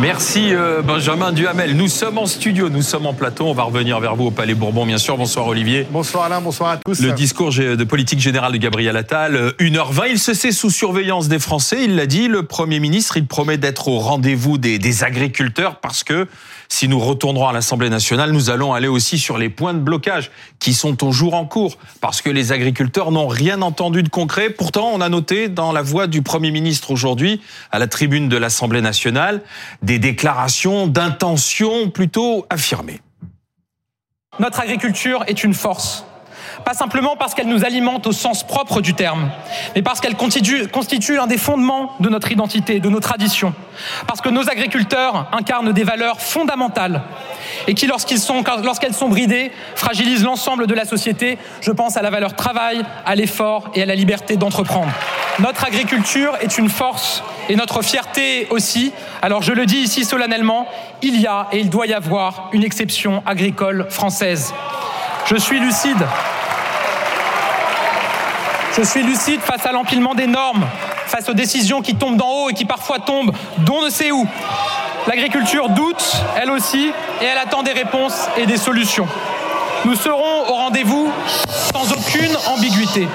Merci euh, Benjamin Duhamel. Nous sommes en studio, nous sommes en plateau. On va revenir vers vous au Palais Bourbon, bien sûr. Bonsoir Olivier. Bonsoir Alain, bonsoir à tous. Le discours de politique générale de Gabriel Attal, 1h20. Euh, il se sait sous surveillance des Français. Il l'a dit, le Premier ministre, il promet d'être au rendez-vous des, des agriculteurs parce que si nous retournerons à l'Assemblée nationale, nous allons aller aussi sur les points de blocage qui sont toujours en cours parce que les agriculteurs n'ont rien entendu de concret. Pourtant, on a noté dans la voix du Premier ministre aujourd'hui à la tribune de l'Assemblée nationale des déclarations d'intention plutôt affirmées. Notre agriculture est une force pas simplement parce qu'elle nous alimente au sens propre du terme, mais parce qu'elle constitue, un des fondements de notre identité, de nos traditions, parce que nos agriculteurs incarnent des valeurs fondamentales et qui, lorsqu'ils sont, lorsqu'elles sont bridées, fragilisent l'ensemble de la société. Je pense à la valeur travail, à l'effort et à la liberté d'entreprendre. Notre agriculture est une force et notre fierté aussi. Alors je le dis ici solennellement, il y a et il doit y avoir une exception agricole française. Je suis lucide. Je suis lucide face à l'empilement des normes, face aux décisions qui tombent d'en haut et qui parfois tombent d'on ne sait où. L'agriculture doute, elle aussi, et elle attend des réponses et des solutions. Nous serons au rendez-vous sans aucune ambiguïté.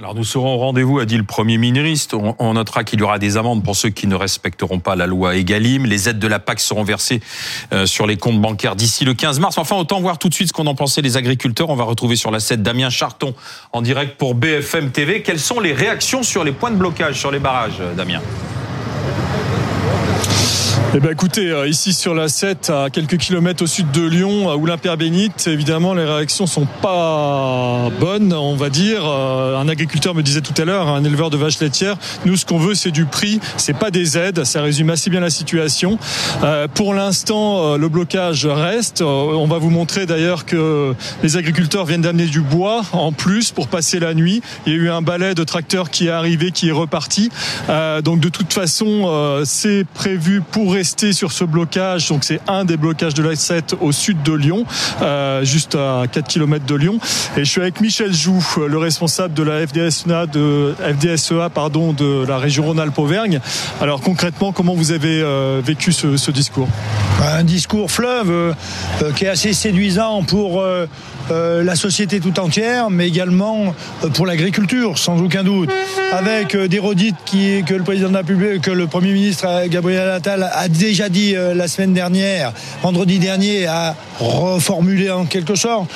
Alors nous serons au rendez-vous, a dit le Premier ministre. On, notera qu'il y aura des amendes pour ceux qui ne respecteront pas la loi Egalim. Les aides de la PAC seront versées euh, sur les comptes bancaires d'ici le 15 mars. Enfin, autant voir tout de suite ce qu'on en les agriculteurs. On va retrouver sur la 7 Damien Charton en direct pour BFM TV. Quelles sont les réactions sur les points de blocage, sur les barrages, euh, Damien? Eh ben écoutez, euh, ici sur la 7, à quelques kilomètres au sud de Lyon, à Oulin-Père-Bénite, évidemment les réactions sont pas bonnes, on va dire. Euh, un agriculteur me disait tout à l'heure, un éleveur de vaches laitières, nous ce qu'on veut c'est du prix, c'est pas des aides, ça résume assez bien la situation. Euh, pour l'instant, le blocage reste. On va vous montrer d'ailleurs que les agriculteurs viennent d'amener du bois en plus pour passer la nuit. Il y a eu un balai de tracteurs qui est arrivé, qui est reparti. Donc de toute façon, c'est prévu pour rester sur ce blocage. Donc c'est un des blocages de la 7 au sud de Lyon, euh, juste à 4 km de Lyon. Et je suis avec Michel Joux, le responsable de la FDSEA de, FDSEA, pardon, de la région Rhône-Alpes-Auvergne. Alors concrètement, comment vous avez euh, vécu ce, discours? Un discours fleuve euh, qui est assez séduisant pour la société tout entière, mais également pour l'agriculture, sans aucun doute. Avec des redites qui, que le président de la République, que le Premier ministre Gabriel Attal a déjà dit euh, la semaine dernière, vendredi dernier, a reformulé en quelque sorte.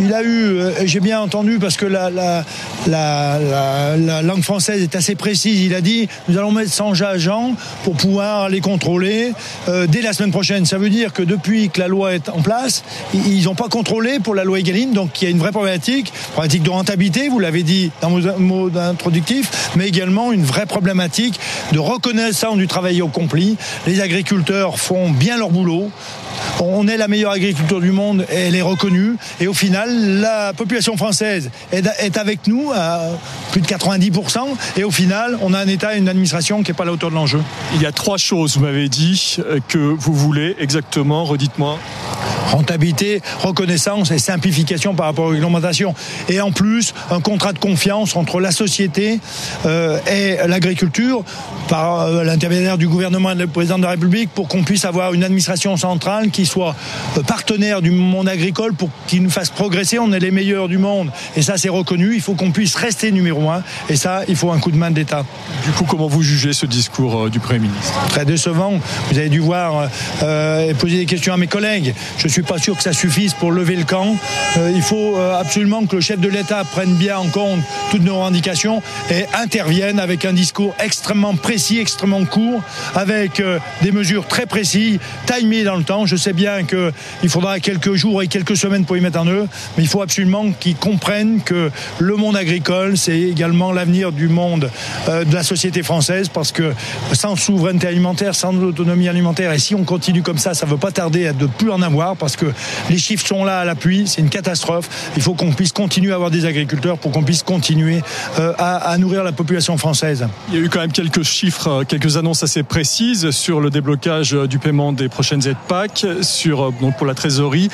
Il a eu, euh, j'ai bien entendu parce que la, la, la, langue française est assez précise, il a dit nous allons mettre 100 agents pour pouvoir les contrôler euh, dès la semaine prochaine. Ça veut dire que depuis que la loi est en place, ils n'ont pas contrôlé pour la loi Egaline, donc il y a une vraie problématique, problématique de rentabilité, vous l'avez dit dans vos mots introductifs, mais également une vraie problématique de reconnaissance du travail accompli. Les agriculteurs font bien leur boulot. On est la meilleure agriculture du monde et elle est reconnue. Et au final, la population française est avec nous à plus de 90%. Et au final, on a un État et une administration qui n'est pas à la hauteur de l'enjeu. Il y a trois choses, vous m'avez dit, euh, que vous voulez exactement. Redites-moi rentabilité, reconnaissance et simplification par rapport aux réglementations. Et en plus, un contrat de confiance entre la société euh, et l'agriculture par euh, l'intermédiaire du gouvernement et du président de la République pour qu'on puisse avoir une administration centrale qui soit euh, partenaire du monde agricole pour qu'il nous fasse progresser. On est les meilleurs du monde et ça c'est reconnu. Il faut qu'on puisse rester numéro un et ça il faut un coup de main d'État. Du coup, comment vous jugez ce discours du Premier ministre? Très décevant. Vous avez dû voir et poser des questions à mes collègues. Je suis pas sûr que ça suffise pour lever le camp. Euh, il faut euh, absolument que le chef de l'État prenne bien en compte toutes nos revendications et intervienne avec un discours extrêmement précis, extrêmement court, avec euh, des mesures très précises, timées dans le temps. Je sais bien qu'il faudra quelques jours et quelques semaines pour y mettre en œuvre, mais il faut absolument qu'ils comprennent que le monde agricole, c'est également l'avenir du monde de la société française, parce que sans souveraineté alimentaire, sans autonomie alimentaire, et si on continue comme ça, ça ne veut pas tarder à de plus en avoir, parce que les chiffres sont là à l'appui, c'est une catastrophe. Il faut qu'on puisse continuer à avoir des agriculteurs pour qu'on puisse continuer euh, à, nourrir la population française. Il y a eu quand même quelques chiffres, euh, quelques annonces assez précises sur le déblocage blocage du paiement des prochaines aides PAC, sur donc pour la trésorerie,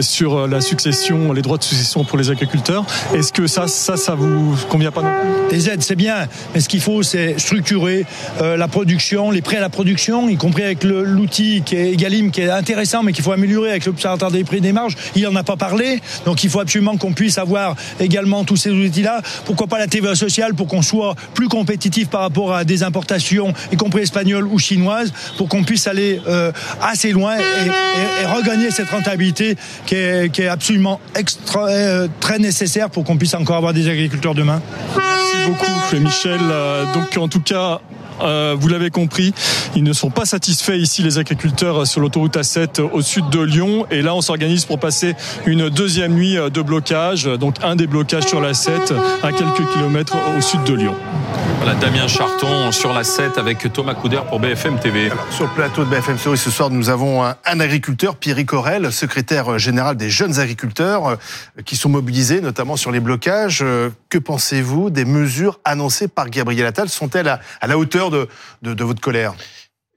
sur la succession, les droits de succession pour les agriculteurs. Est-ce que ça, ça, ça vous convient pas non? Les aides, c'est bien, mais ce qu'il faut, c'est structurer la production, les prêts à la production, y compris avec l'outil qui est Egalim, qui est intéressant, mais qu'il faut améliorer avec l'observatoire des prix des marges. Il n'en a pas parlé, donc il faut absolument qu'on puisse avoir également tous ces outils-là. Pourquoi pas la TVA sociale pour qu'on soit plus compétitif par rapport à des importations, y compris espagnoles ou chinoises, pour qu'on puisse aller euh, assez loin et, regagner cette rentabilité qui est, qui est absolument extra, euh, très nécessaire pour qu'on puisse encore avoir des agriculteurs demain. Merci beaucoup, Michel. Euh, donc, en tout cas, euh, vous l'avez compris, ils ne sont pas satisfaits ici, les agriculteurs, sur l'autoroute A7 au sud de Lyon. Et là, on s'organise pour passer une deuxième nuit de blocage, donc un débloquage sur la 7 à quelques kilomètres au sud de Lyon. Voilà, Damien Charton sur la 7 avec Thomas Couder pour BFM TV. sur le plateau de BFM TV ce soir, nous avons un, agriculteur, Pierre Corel, secrétaire général des jeunes agriculteurs, euh, qui sont mobilisés notamment sur les blocages. Euh, que pensez-vous des mesures annoncées par Gabriel Attal? Sont-elles à, la hauteur de, votre colère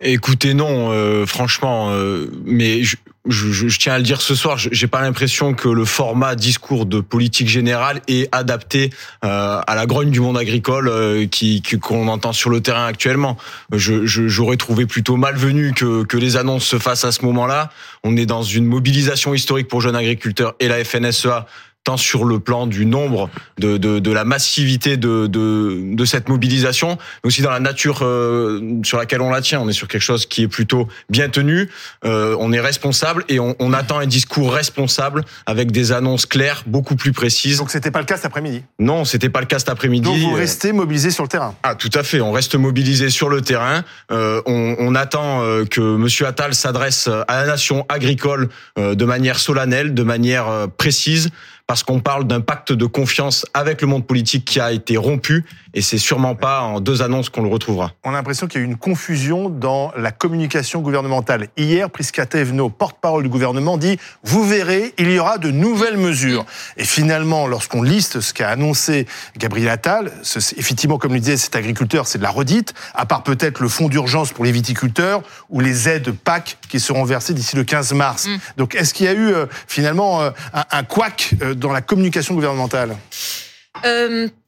Écoutez, non, euh, franchement, euh, mais je, tiens à le dire ce soir, j'ai pas l'impression que le format discours de politique générale est adapté euh, à la grogne du monde agricole qui qu'on entend sur le terrain actuellement. Je, j'aurais trouvé plutôt malvenu que, que les annonces se fassent à ce moment-là. On est dans une mobilisation historique pour jeunes agriculteurs et la FNSEA tant sur le plan du nombre, de, de, de la massivité de, de, de, cette mobilisation, mais aussi dans la nature euh, sur laquelle on la tient. On est sur quelque chose qui est plutôt bien tenu, euh, on est responsable et on, on, attend un discours responsable avec des annonces claires, beaucoup plus précises. Donc c'était pas le cas cet après-midi Non, c'était pas le cas cet après-midi. Donc vous restez mobilisé sur le terrain? Ah, tout à fait, on reste mobilisé sur le terrain. Euh, on, on, attend euh, que Monsieur Attal s'adresse à la nation agricole euh, de manière solennelle, de manière précise parce qu'on parle d'un pacte de confiance avec le monde politique qui a été rompu et c'est sûrement pas en deux annonces qu'on le retrouvera. On a l'impression qu'il y a eu une confusion dans la communication gouvernementale. Hier, Prisca Thévenot, porte-parole du gouvernement, dit « Vous verrez, il y aura de nouvelles mesures ». Et finalement, lorsqu'on liste ce qu'a annoncé Gabriel Attal, effectivement, comme le disait cet agriculteur, c'est de la redite, à part peut-être le fonds d'urgence pour les viticulteurs ou les aides PAC qui seront versées d'ici le 15 mars. Mm. Donc, est-ce qu'il y a eu euh, finalement euh, un, un couac euh, dans la communication gouvernementale?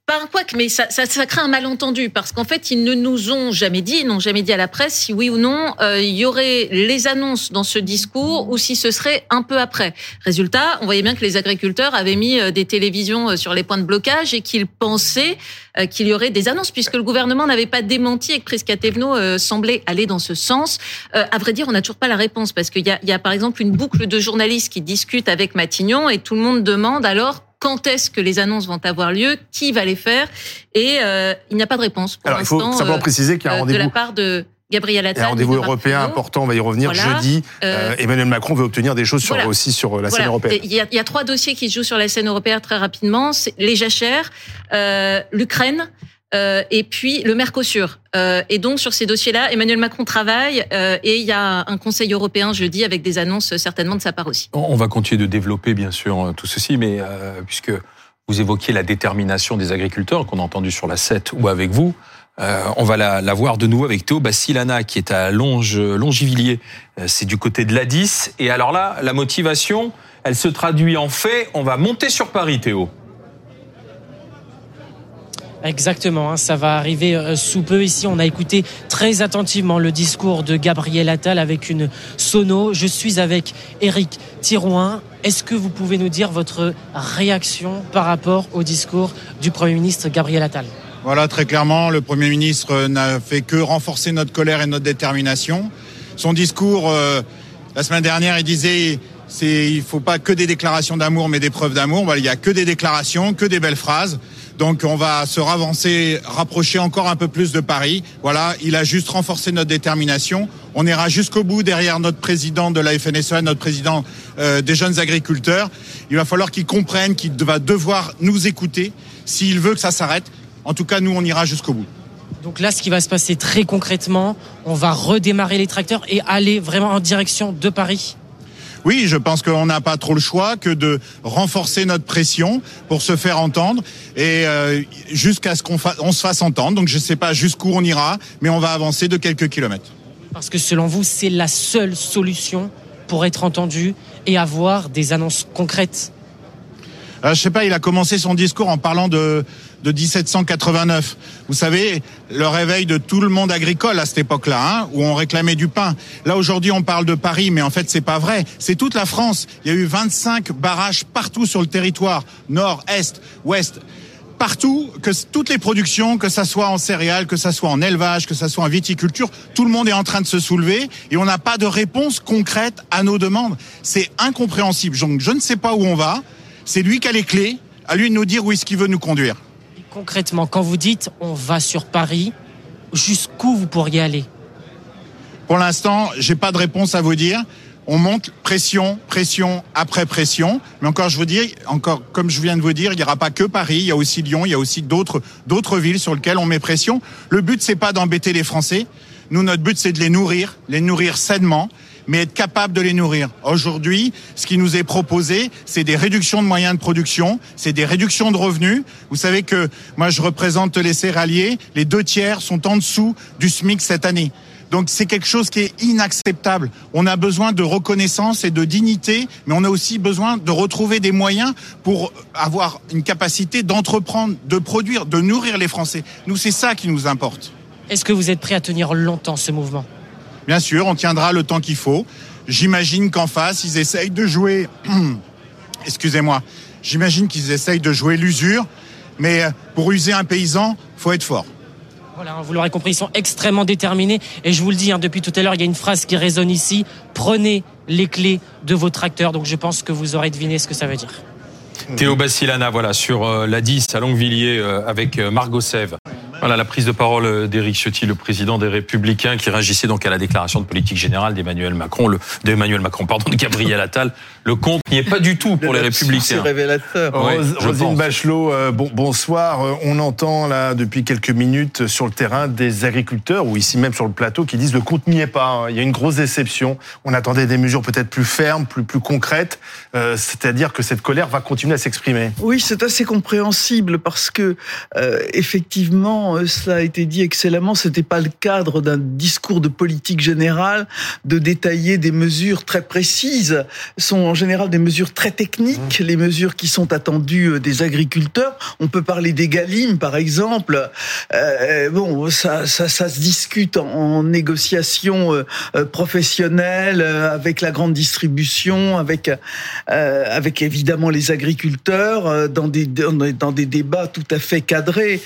Pas un couac, mais ça, ça, ça, crée un malentendu parce qu'en fait, ils ne nous ont jamais dit, ils n'ont jamais dit à la presse si oui ou non euh, il y aurait les annonces dans ce discours ou si ce serait un peu après. Résultat, on voyait bien que les agriculteurs avaient mis euh, des télévisions euh, sur les points de blocage et qu'ils pensaient qu'il y aurait des annonces puisque le gouvernement n'avait pas démenti et que Prisca Thévenot semblait aller dans ce sens. à vrai dire, on n'a toujours pas la réponse parce qu'il y a, y a par exemple une boucle de journalistes qui discutent avec Matignon et tout le monde demande alors quand est-ce que les annonces vont avoir lieu, qui va les faire, et euh, il n'y a pas de réponse. Pour Alors il faut simplement euh, préciser qu'il y a un rendez-vous de la part de Gabriel Attal. Un rendez-vous européen important, on va y revenir jeudi. Euh, Emmanuel Macron veut obtenir des choses sur, aussi sur la scène européenne. Il y, a, il y, a, trois dossiers qui se jouent sur la scène européenne très rapidement. Les jachères, euh, l'Ukraine euh, et puis le Mercosur. Euh, et donc sur ces dossiers-là, Emmanuel Macron travaille euh, et il y a un Conseil européen jeudi avec des annonces certainement de sa part aussi. On va continuer de développer bien sûr tout ceci, mais puisque vous évoquiez la détermination des agriculteurs qu'on a entendu sur la 7 ou avec vous, on va la, voir de nouveau avec Théo Bassilana qui est à Longe, Longivilliers. C'est du côté de l'A10. Et alors là, la motivation, elle se traduit en fait. On va monter sur Paris, Théo. Exactement, hein, ça va arriver euh, sous peu. Ici, on a écouté très attentivement le discours de Gabriel Attal avec une sono. Je suis avec Éric Thirouin. Est-ce que vous pouvez nous dire votre réaction par rapport au discours du Premier ministre Gabriel Attal? Voilà, très clairement, le Premier ministre n'a fait que renforcer notre colère et notre détermination. Son discours, euh, la semaine dernière, il disait il faut pas que des déclarations d'amour mais des preuves d'amour. il y a que des déclarations, que des belles phrases. Donc on va se ravancer, rapprocher encore un peu plus de Paris. Voilà, il a juste renforcé notre détermination. On ira jusqu'au bout derrière notre président de la FNSEA, notre président euh, des jeunes agriculteurs. Il va falloir qu'il comprenne qu'il va devoir nous écouter s'il veut que ça s'arrête. En tout cas, nous, on ira jusqu'au bout. Donc là, ce qui va se passer très concrètement, on va redémarrer les tracteurs et aller vraiment en direction de Paris. Oui, je pense qu'on n'a pas trop le choix que de renforcer notre pression pour se faire entendre et euh, jusqu'à ce qu'on on se fasse entendre. Donc je ne sais pas jusqu'où on ira, mais on va avancer de quelques kilomètres. Parce que selon vous, c'est la seule solution pour être entendu et avoir des annonces concrètes. Euh, je sais pas, il a commencé son discours en parlant de, de 1789. Vous savez, le réveil de tout le monde agricole à cette époque-là, hein, où on réclamait du pain. Là aujourd'hui, on parle de Paris, mais en fait, c'est pas vrai. C'est toute la France. Il y a eu 25 barrages partout sur le territoire, nord, est, ouest partout, que toutes les productions, que ça soit en céréales, que ça soit en élevage, que ça soit en viticulture, tout le monde est en train de se soulever et on n'a pas de réponse concrète à nos demandes. C'est incompréhensible. Donc je ne sais pas où on va. C'est lui qui a les clés. À lui de nous dire où est-ce qu'il veut nous conduire. Concrètement, quand vous dites on va sur Paris, jusqu'où vous pourriez aller? Pour l'instant, j'ai pas de réponse à vous dire. On monte pression, pression après pression. Mais encore, je vous dis, encore, comme je viens de vous dire, il n'y aura pas que Paris. Il y a aussi Lyon. Il y a aussi d'autres, d'autres villes sur lesquelles on met pression. Le but, c'est pas d'embêter les Français. Nous, notre but, c'est de les nourrir, les nourrir sainement, mais être capable de les nourrir. Aujourd'hui, ce qui nous est proposé, c'est des réductions de moyens de production, c'est des réductions de revenus. Vous savez que moi, je représente les céréaliers. Les deux tiers sont en dessous du SMIC cette année. Donc c'est quelque chose qui est inacceptable. On a besoin de reconnaissance et de dignité, mais on a aussi besoin de retrouver des moyens pour avoir une capacité d'entreprendre, de produire, de nourrir les Français. Nous, c'est ça qui nous importe. Est-ce que vous êtes prêt à tenir longtemps ce mouvement? Bien sûr, on tiendra le temps qu'il faut. J'imagine qu'en face, ils essayent de jouer... Excusez-moi. J'imagine qu'ils essayent de jouer l'usure, mais pour user un paysan, faut être fort. Voilà, vous l'aurez compris, ils sont extrêmement déterminés. Et je vous le dis, hein, depuis tout à l'heure, il y a une phrase qui résonne ici. Prenez les clés de vos tracteurs. Donc je pense que vous aurez deviné ce que ça veut dire. Théo Bassilana, voilà, sur euh, la 10 à Longuevilliers euh, avec euh, Margot Sève. Voilà la prise de parole d'Éric Ciotti, le président des Républicains, qui réagissait donc à la déclaration de politique générale d'Emmanuel Macron, le, d'Emmanuel Macron, pardon, de Gabriel Attal. Le compte n'y est pas du tout pour les Républicains. C'est révélateur. Ouais, Rose- pense. Bachelot, euh, bon, bonsoir. Euh, On entend là depuis quelques minutes sur le terrain des agriculteurs ou ici même sur le plateau qui disent le compte n'y est pas. hein. Il y a une grosse déception. On attendait des mesures peut-être plus fermes, plus plus concrètes. Euh, C'est-à-dire que cette colère va continuer à s'exprimer. Oui, c'est assez compréhensible parce que euh, effectivement, euh, cela a été dit excellemment. C'était pas le cadre d'un discours de politique générale de détailler des mesures très précises. Ce sont en général des mesures très techniques, les mesures qui sont attendues euh, des agriculteurs. On peut parler des galimes, par exemple. Euh, bon, ça, se discute en, négociation professionnelle avec la grande distribution, avec avec évidemment les agriculteurs dans des dans des- débats tout à fait cadrés.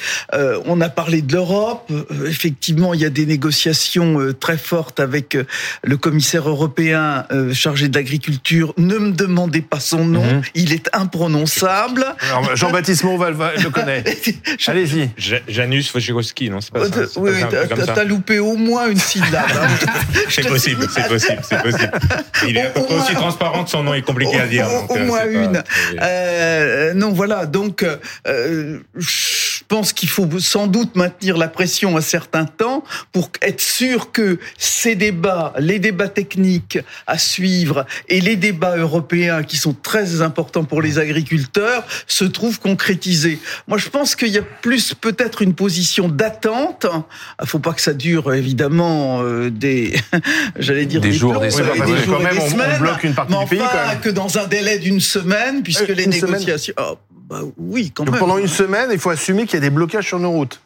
On a parlé de l'Europe. Euh, effectivement, il y a des négociations euh, très fortes avec euh, le commissaire européen chargé de l'agriculture. Ne me demandez pas son nom, Mhm. il est imprononçable. Jean-Baptiste va- le connaît. Je- Allez-y. Ja- Janus Wojciechowski, non, c'est pas ça. oui, t'as- loupé au moins une syllabe. hein. C'est possible, c'est possible, c'est possible. Il est à peu Au près aussi moins- transparent que son nom est compliqué à dire. Au- donc, au moins pas- une. Euh, non, voilà. Donc, euh, je pense qu'il faut sans doute maintenir la pression un certain temps pour être sûr que ces débats, les débats techniques à suivre et les débats européens qui sont très importants pour les agriculteurs se trouvent concrétisés. Moi, je pense qu'il y a plus peut-être une position d'attente. Il faut pas que ça dure évidemment euh, des, j'allais dire Des jours, plombs, des euh, semaines. Oui, parce que jours quand et même, des on- on semaines. bloque une partie Mais du pays, enfin, quand même. que dans un délai d'une semaine, puisque Euh, les négociations. Oh, bah oui, quand Donc même. pendant une semaine, il faut assumer qu'il y a des blocages sur nos routes.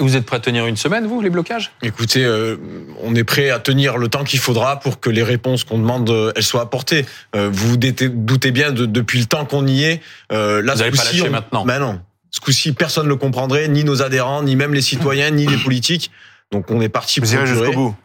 Vous êtes prêt à tenir une semaine, vous, les blocages? Écoutez, euh, on est prêt à tenir le temps qu'il faudra pour que les réponses qu'on demande euh, elles soient apportées. Euh, vous vous doutez- bien de, depuis le temps qu'on y est. Euh, là, Vous ce allez pas lâcher on- maintenant. Ben non. Ce coup-ci, personne ne le comprendrait, ni nos adhérents, ni même les citoyens, ni les politiques. Donc on est parti Vous pour irez jusqu'au bout.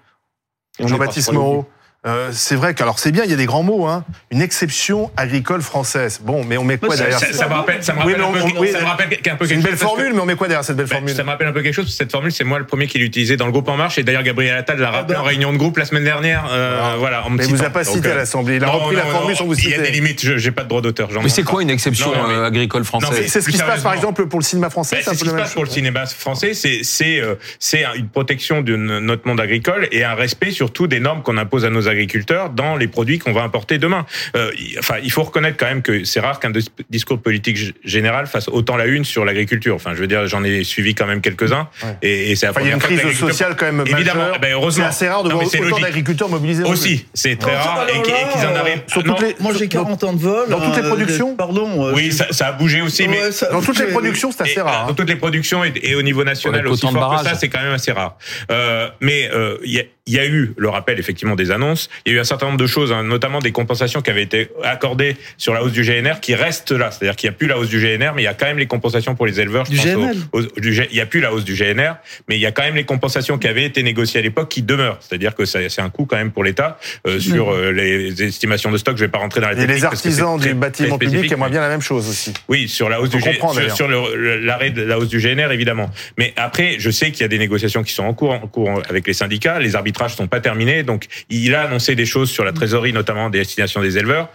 Jean-Baptiste Moreau. Euh, c'est vrai que alors c'est bien, il y a des grands mots, hein. Une exception agricole française. Bon, mais on met quoi ça, derrière ça- ça me rappelle, ça me Oui, rappelle mais un on- peu, oui, ça me rappelle un peu C'est une quelque belle chose que- formule, mais on met quoi derrière cette belle Ben, formule ça me rappelle un peu quelque chose, parce que cette formule, c'est moi le premier qui l'ai utilisé dans le groupe En Marche, et d'ailleurs Gabriel Attal l'a rappelé bah. en réunion de groupe la semaine dernière. euh, Ah. voilà, en Mais il vous a pas Donc, cité à euh, l'Assemblée. Il a non, repris la formule non, sans vous Il y a des citer. limites, je- j'ai pas de droit d'auteur. Mais c'est quoi une exception Non, mais- euh, agricole française C'est ce qui se passe par exemple pour le cinéma français. C'est ce qui se passe pour le cinéma français, c'est c'est c'est une protection de no- notre monde agricole et un respect surtout des normes qu'on impose à nos agriculteurs dans les produits qu'on va importer demain. Euh, enfin, il faut reconnaître quand même que c'est rare qu'un discours politique général fasse autant la une sur l'agriculture. Enfin, je veux dire, j'en ai suivi quand même quelques-uns. Et, et c'est enfin, Il y a une crise sociale quand même Évidemment, majeure. ben heureusement. C'est assez rare de Non, voir autant d'agriculteurs mobilisés. Aussi, c'est très rare et, qu'ils en arrivent. Sur Non, toutes les- Moi, j'ai 40 ans de vol. Dans toutes les euh, productions Pardon. euh, Oui, ça, ça a bougé aussi, mais Ouais, ça a Dans toutes les productions, c'est assez rare. Dans toutes les productions et, au niveau national aussi autant de fort que ça, c'est quand même assez rare. Mais il y, a, il y a eu le rappel effectivement des annonces. Il y a eu un certain nombre de choses, hein, notamment des compensations qui avaient été accordées sur la hausse du GNR, qui restent là. C'est-à-dire qu'il n'y a plus la hausse du GNR, mais il y a quand même les compensations pour les éleveurs. Je Du pense au- GNL. au- du G- il n'y a plus la hausse du GNR, mais il y a quand même les compensations qui avaient été négociées à l'époque qui demeurent. C'est-à-dire que c'est un coût quand même pour l'État euh, sur euh, les estimations de stock. Je vais pas rentrer dans la Et technique les que c'est artisans très- du très bâtiment public spécifique, aimeraient bien la même chose aussi. oui, sur la hausse du G- sur, l'arrêt de la hausse du GNR évidemment. Mais après, je sais qu'il y a des négociations qui sont en cours, en cours avec les syndicats. Les arbitrages sont pas terminés, donc il a annoncé des choses sur la trésorerie, notamment des destinations des éleveurs.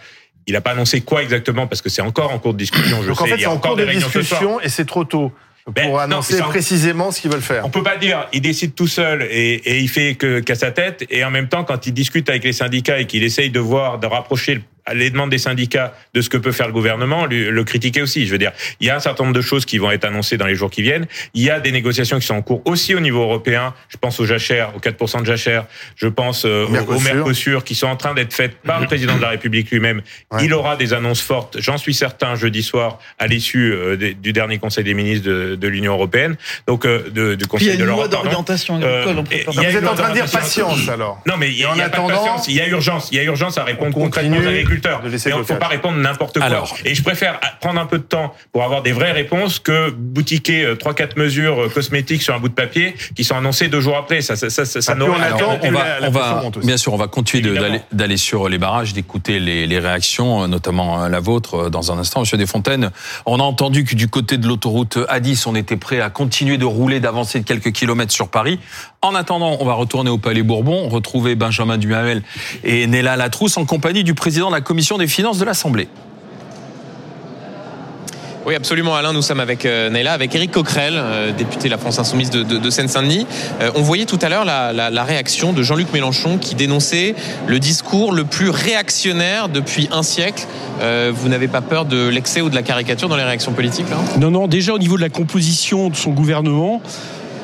Il n'a pas annoncé quoi exactement parce que c'est encore en cours de discussion. Je Donc en sais, fait, il y c'est a en cours de discussion et c'est trop tôt Ben, pour non, annoncer en- précisément ce qu'ils veulent faire. On peut pas dire, il décide tout seul et, et il fait que qu'à sa tête, et en même temps, quand il discute avec les syndicats et qu'il essaye de voir, de rapprocher le- les demandes des syndicats de ce que peut faire le gouvernement, lui- le critiquer aussi. Je veux dire, il y a un certain nombre de choses qui vont être annoncées dans les jours qui viennent. Il y a des négociations qui sont en cours aussi au niveau européen. Je pense aux jachères, aux 4% de jachères. Je pense euh, au- au Mercosur. Mercosur, qui sont en train d'être faites par le président de la République lui-même. Ouais. Il aura des annonces fortes, j'en suis certain, jeudi soir, à l'issue euh, du dernier Conseil des ministres de, de l'Union européenne, donc euh, de, du Puis il y Conseil a de une loi l'Europe. d'orientation agricole Euh, Vous êtes en train de dire patience alors. non, mais il y a, il y a pas de attendant, patience, il y a urgence. Il y a urgence à répondre on concrètement aux continue agriculteurs. de ne faut pas répondre n'importe quoi. Alors. Et je préfère prendre un peu de temps pour avoir des vraies réponses que boutiquer euh, trois quatre mesures euh, cosmétiques sur un bout de papier qui sont annoncées deux jours après. Ça, ça, ça, ça, ça Ah, plus on attend, on va, la on bien sûr, on va continuer d'aller sur les barrages, d'écouter les, les réactions, euh, notamment la vôtre, dans un instant, Monsieur Desfontaines. On a entendu que du côté de l'autoroute A10, on était prêt à continuer de rouler, d'avancer de quelques kilomètres sur Paris. En attendant, on va retourner au Palais Bourbon, retrouver Benjamin Duhamel et Néla Latrousse en compagnie du président de la Commission des finances de l'Assemblée. Oui, absolument, Alain. Nous sommes avec euh, Naila, avec Éric Coquerel, euh, député de la France Insoumise de, de- de Seine-Saint-Denis. Euh, on voyait tout à l'heure la, la- la réaction de Jean-Luc Mélenchon qui dénonçait le discours le plus réactionnaire depuis un siècle. Euh, vous n'avez pas peur de l'excès ou de la caricature dans les réactions politiques là? Non, non, déjà au niveau de la composition de son gouvernement,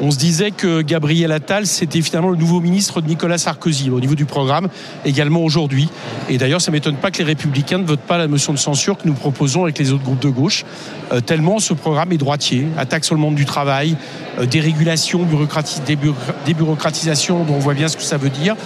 on se disait que Gabriel Attal, c'était finalement le nouveau ministre de Nicolas Sarkozy, au niveau du programme, également aujourd'hui. Et d'ailleurs, ça m'étonne pas que les Républicains ne votent pas la motion de censure que nous proposons avec les autres groupes de gauche, euh, tellement ce programme est droitier, attaque sur le monde du travail, euh, dérégulation, débureaucratisation, dont on voit bien ce que ça veut dire.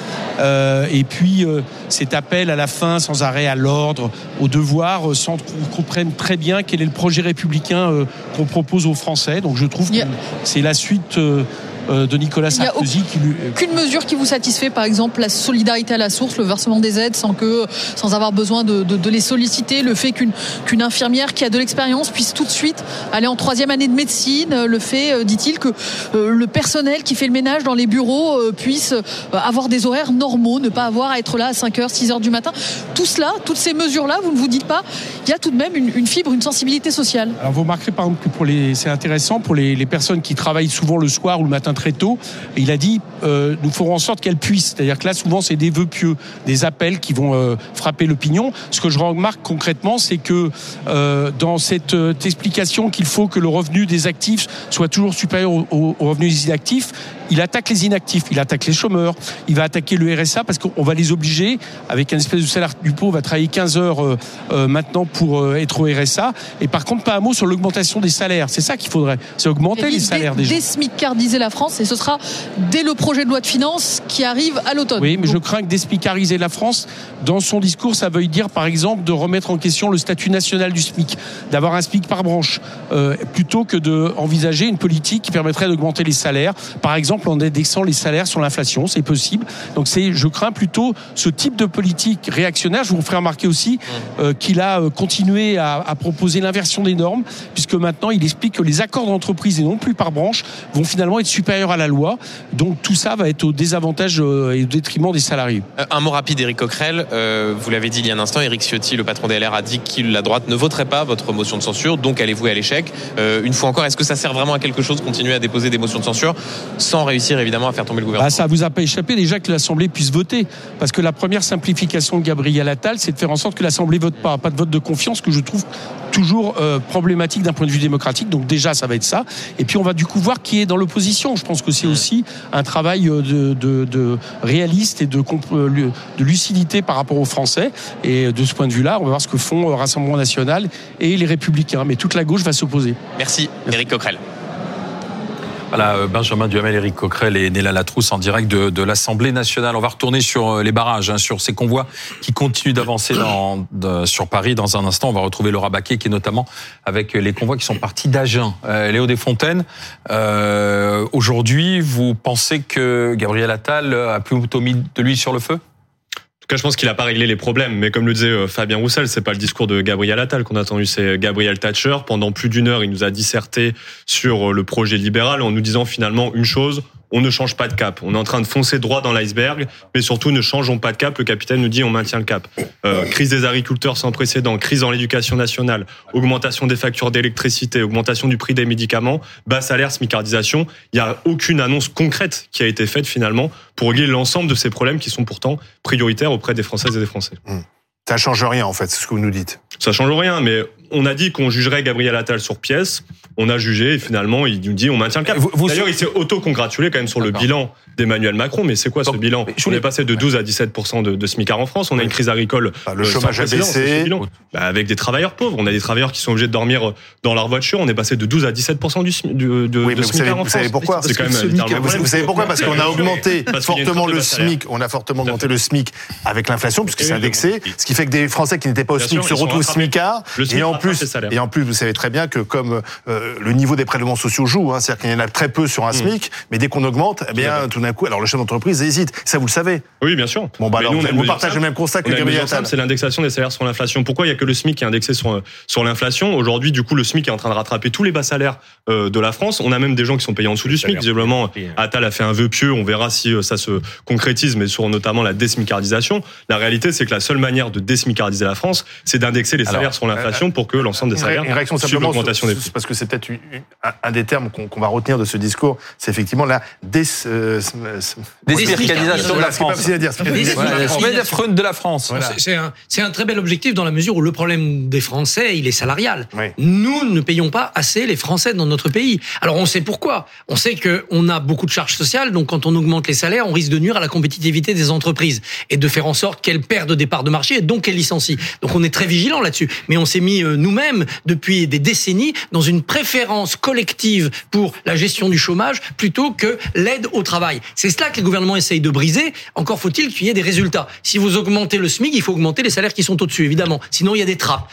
Euh, et puis cet appel à la fin, sans arrêt, à l'ordre, au devoir, sans qu'on comprenne très bien quel est le projet républicain qu'on propose aux Français. Donc je trouve que c'est la suite euh, euh, de Nicolas Il a Sarkozy lui. Aucune mesure qui vous satisfait, par exemple la solidarité à la source, le versement des aides sans que, sans avoir besoin de, de- de les solliciter, le fait qu'une qu'une infirmière qui a de l'expérience puisse tout de suite aller en troisième année de médecine, euh, le fait, euh, dit-il, que euh, le personnel qui fait le ménage dans les bureaux euh, puisse euh, avoir des horaires normaux, ne pas avoir à être là à 5h, 6h du matin. Tout cela, toutes ces mesures-là, vous ne vous dites pas, il y a tout de même une, une fibre, une sensibilité sociale. Alors vous remarquerez par exemple que pour les, c'est intéressant pour les, les personnes qui travaillent souvent le soir ou le matin très tôt. Il a dit, euh, nous ferons en sorte qu'elles puissent. C'est-à-dire que là, souvent, c'est des vœux pieux, des appels qui vont euh, frapper l'opinion. Ce que je remarque concrètement, c'est que euh, dans cette explication qu'il faut que le revenu des actifs soit toujours supérieur au revenu des inactifs, il attaque les inactifs, il attaque les chômeurs, il va attaquer le RSA parce qu'on va les obliger, avec un espèce de salaire du pot, on va travailler 15 heures euh, euh, maintenant pour euh, être au RSA. Et par contre, pas un mot sur l'augmentation des salaires. C'est ça qu'il faudrait, c'est augmenter les salaires des gens. Désmicardiser la France et ce sera dès le projet de loi de finances qui arrive à l'automne. Oui, mais je crains que d'espicariser la France, dans son discours, ça veuille dire, par exemple, de remettre en question le statut national du SMIC, d'avoir un SMIC par branche, euh, plutôt que d'envisager une politique qui permettrait d'augmenter les salaires, par exemple en indexant les salaires sur l'inflation, c'est possible. Donc c'est, je crains plutôt ce type de politique réactionnaire. Je vous ferai remarquer aussi euh, qu'il a euh, continué à, proposer l'inversion des normes, puisque maintenant il explique que les accords d'entreprise et non plus par branche vont finalement être supérieurs à la loi. Donc tout ça va être au désavantage euh, et au détriment des salariés. Un mot rapide, Éric Coquerel. Vous l'avez dit il y a un instant, Éric Ciotti, le patron des LR, a dit que la droite ne voterait pas votre motion de censure, donc allez-vous à l'échec? Une fois encore, est-ce que ça sert vraiment à quelque chose de continuer à déposer des motions de censure sans réussir évidemment à faire tomber le gouvernement. Bah, ça vous a pas échappé déjà que l'Assemblée puisse voter. Parce que la première simplification de Gabriel Attal, c'est de faire en sorte que l'Assemblée vote pas. Pas de vote de confiance que je trouve toujours euh, problématique d'un point de vue démocratique. Donc déjà, ça va être ça. Et puis on va du coup voir qui est dans l'opposition. Je pense que c'est aussi un travail euh, de, de, de réaliste et de, euh, de lucidité par rapport aux Français. Et de ce point de vue-là, on va voir ce que font le Rassemblement national et les Républicains. Mais toute la gauche va s'opposer. Merci, Éric Coquerel. Euh, Benjamin Duhamel, Éric Coquerel et Néla Latrousse en direct de, l'Assemblée nationale. On va retourner sur euh, les barrages, hein, sur ces convois qui continuent d'avancer sur Paris. Dans un instant, on va retrouver Laura Baquet, qui est notamment avec les convois qui sont partis d'Agen. Euh, Léo Desfontaines, aujourd'hui, vous pensez que Gabriel Attal a plutôt mis de l'huile sur le feu? Tout je pense qu'il n'a pas réglé les problèmes. Mais comme le disait euh, Fabien Roussel, c'est pas le discours de Gabriel Attal qu'on a entendu, c'est Gabriel Thatcher. Pendant plus d'une heure, il nous a disserté sur euh, le projet libéral en nous disant finalement une chose, on ne change pas de cap. On est en train de foncer droit dans l'iceberg, mais surtout ne changeons pas de cap. Le capitaine nous dit on maintient le cap. Euh, crise des agriculteurs sans précédent, crise dans l'éducation nationale, augmentation des factures d'électricité, augmentation du prix des médicaments, bas salaire, smicardisation. Il n'y a aucune annonce concrète qui a été faite finalement pour régler l'ensemble de ces problèmes qui sont pourtant prioritaires auprès des Françaises et des Français. Mmh. Ça change rien en fait, c'est ce que vous nous dites. Ça change rien, mais on a dit qu'on jugerait Gabriel Attal sur pièce. On a jugé et finalement il nous dit on maintient le cap. D'ailleurs, il s'est auto-congratulé quand même sur le bilan d'Emmanuel Macron. Mais c'est quoi ce bilan On est passé de 12 à 17% de, de SMICAR en France. On a une crise agricole. Bah, le chômage a baissé. Bah, avec des travailleurs pauvres. On a des travailleurs qui sont obligés de dormir dans leur voiture. On est passé de 12 à 17 du, du, de, oui, de vous savez, en France. Vous savez pourquoi C'est quand même vous, vous savez pourquoi Parce qu'on a augmenté fortement le SMIC. On a fortement augmenté le SMIC avec l'inflation puisque c'est indexé. Ce qui fait que des Français qui n'étaient pas au SMIC se retrouvent SMICAR. Et en plus, et en plus, vous savez très bien que comme euh, le niveau des prélèvements sociaux joue, hein, c'est-à-dire qu'il y en a très peu sur un SMIC, mais dès qu'on augmente, eh bien, tout d'un coup, alors le chef d'entreprise hésite. Ça, vous le savez. Oui, bien sûr. Bon, bah alors, nous, vous partagez le même constat que Gabriel Attal. C'est l'indexation des salaires sur l'inflation. Pourquoi il y a que le SMIC qui est indexé sur, sur l'inflation? Aujourd'hui, du coup, le SMIC est en train de rattraper tous les bas salaires euh, de la France. On a même des gens qui sont payés en dessous du SMIC. Visiblement, Attal a fait un vœu pieux. On verra si euh, ça se concrétise, mais sur notamment la désmicardisation. La réalité, c'est que la seule manière de désmicardiser la France, c'est d'indexer les salaires sur l'inflation pour que l'ensemble des salaires une réaction simplement parce que c'est peut-être un des termes qu'on va retenir de ce discours, c'est effectivement la dés, euh, de la France. de la France. C'est un, un, très bel objectif dans la mesure où le problème des Français, il est salarial. Nous ne payons pas assez les Français dans notre pays. Alors on sait pourquoi. On sait qu'on a beaucoup de charges sociales, donc quand on augmente les salaires, on risque de nuire à la compétitivité des entreprises et de faire en sorte qu'elles perdent des parts de marché et donc qu'elles licencient. Donc on est très vigilant là-dessus. Mais on s'est mis nous-mêmes depuis des décennies dans une préférence collective pour la gestion du chômage plutôt que l'aide au travail. C'est cela que les gouvernements essayent de briser. Encore faut-il qu'il y ait des résultats. Si vous augmentez le SMIC, il faut augmenter les salaires qui sont au-dessus, évidemment. Sinon, il y a des trappes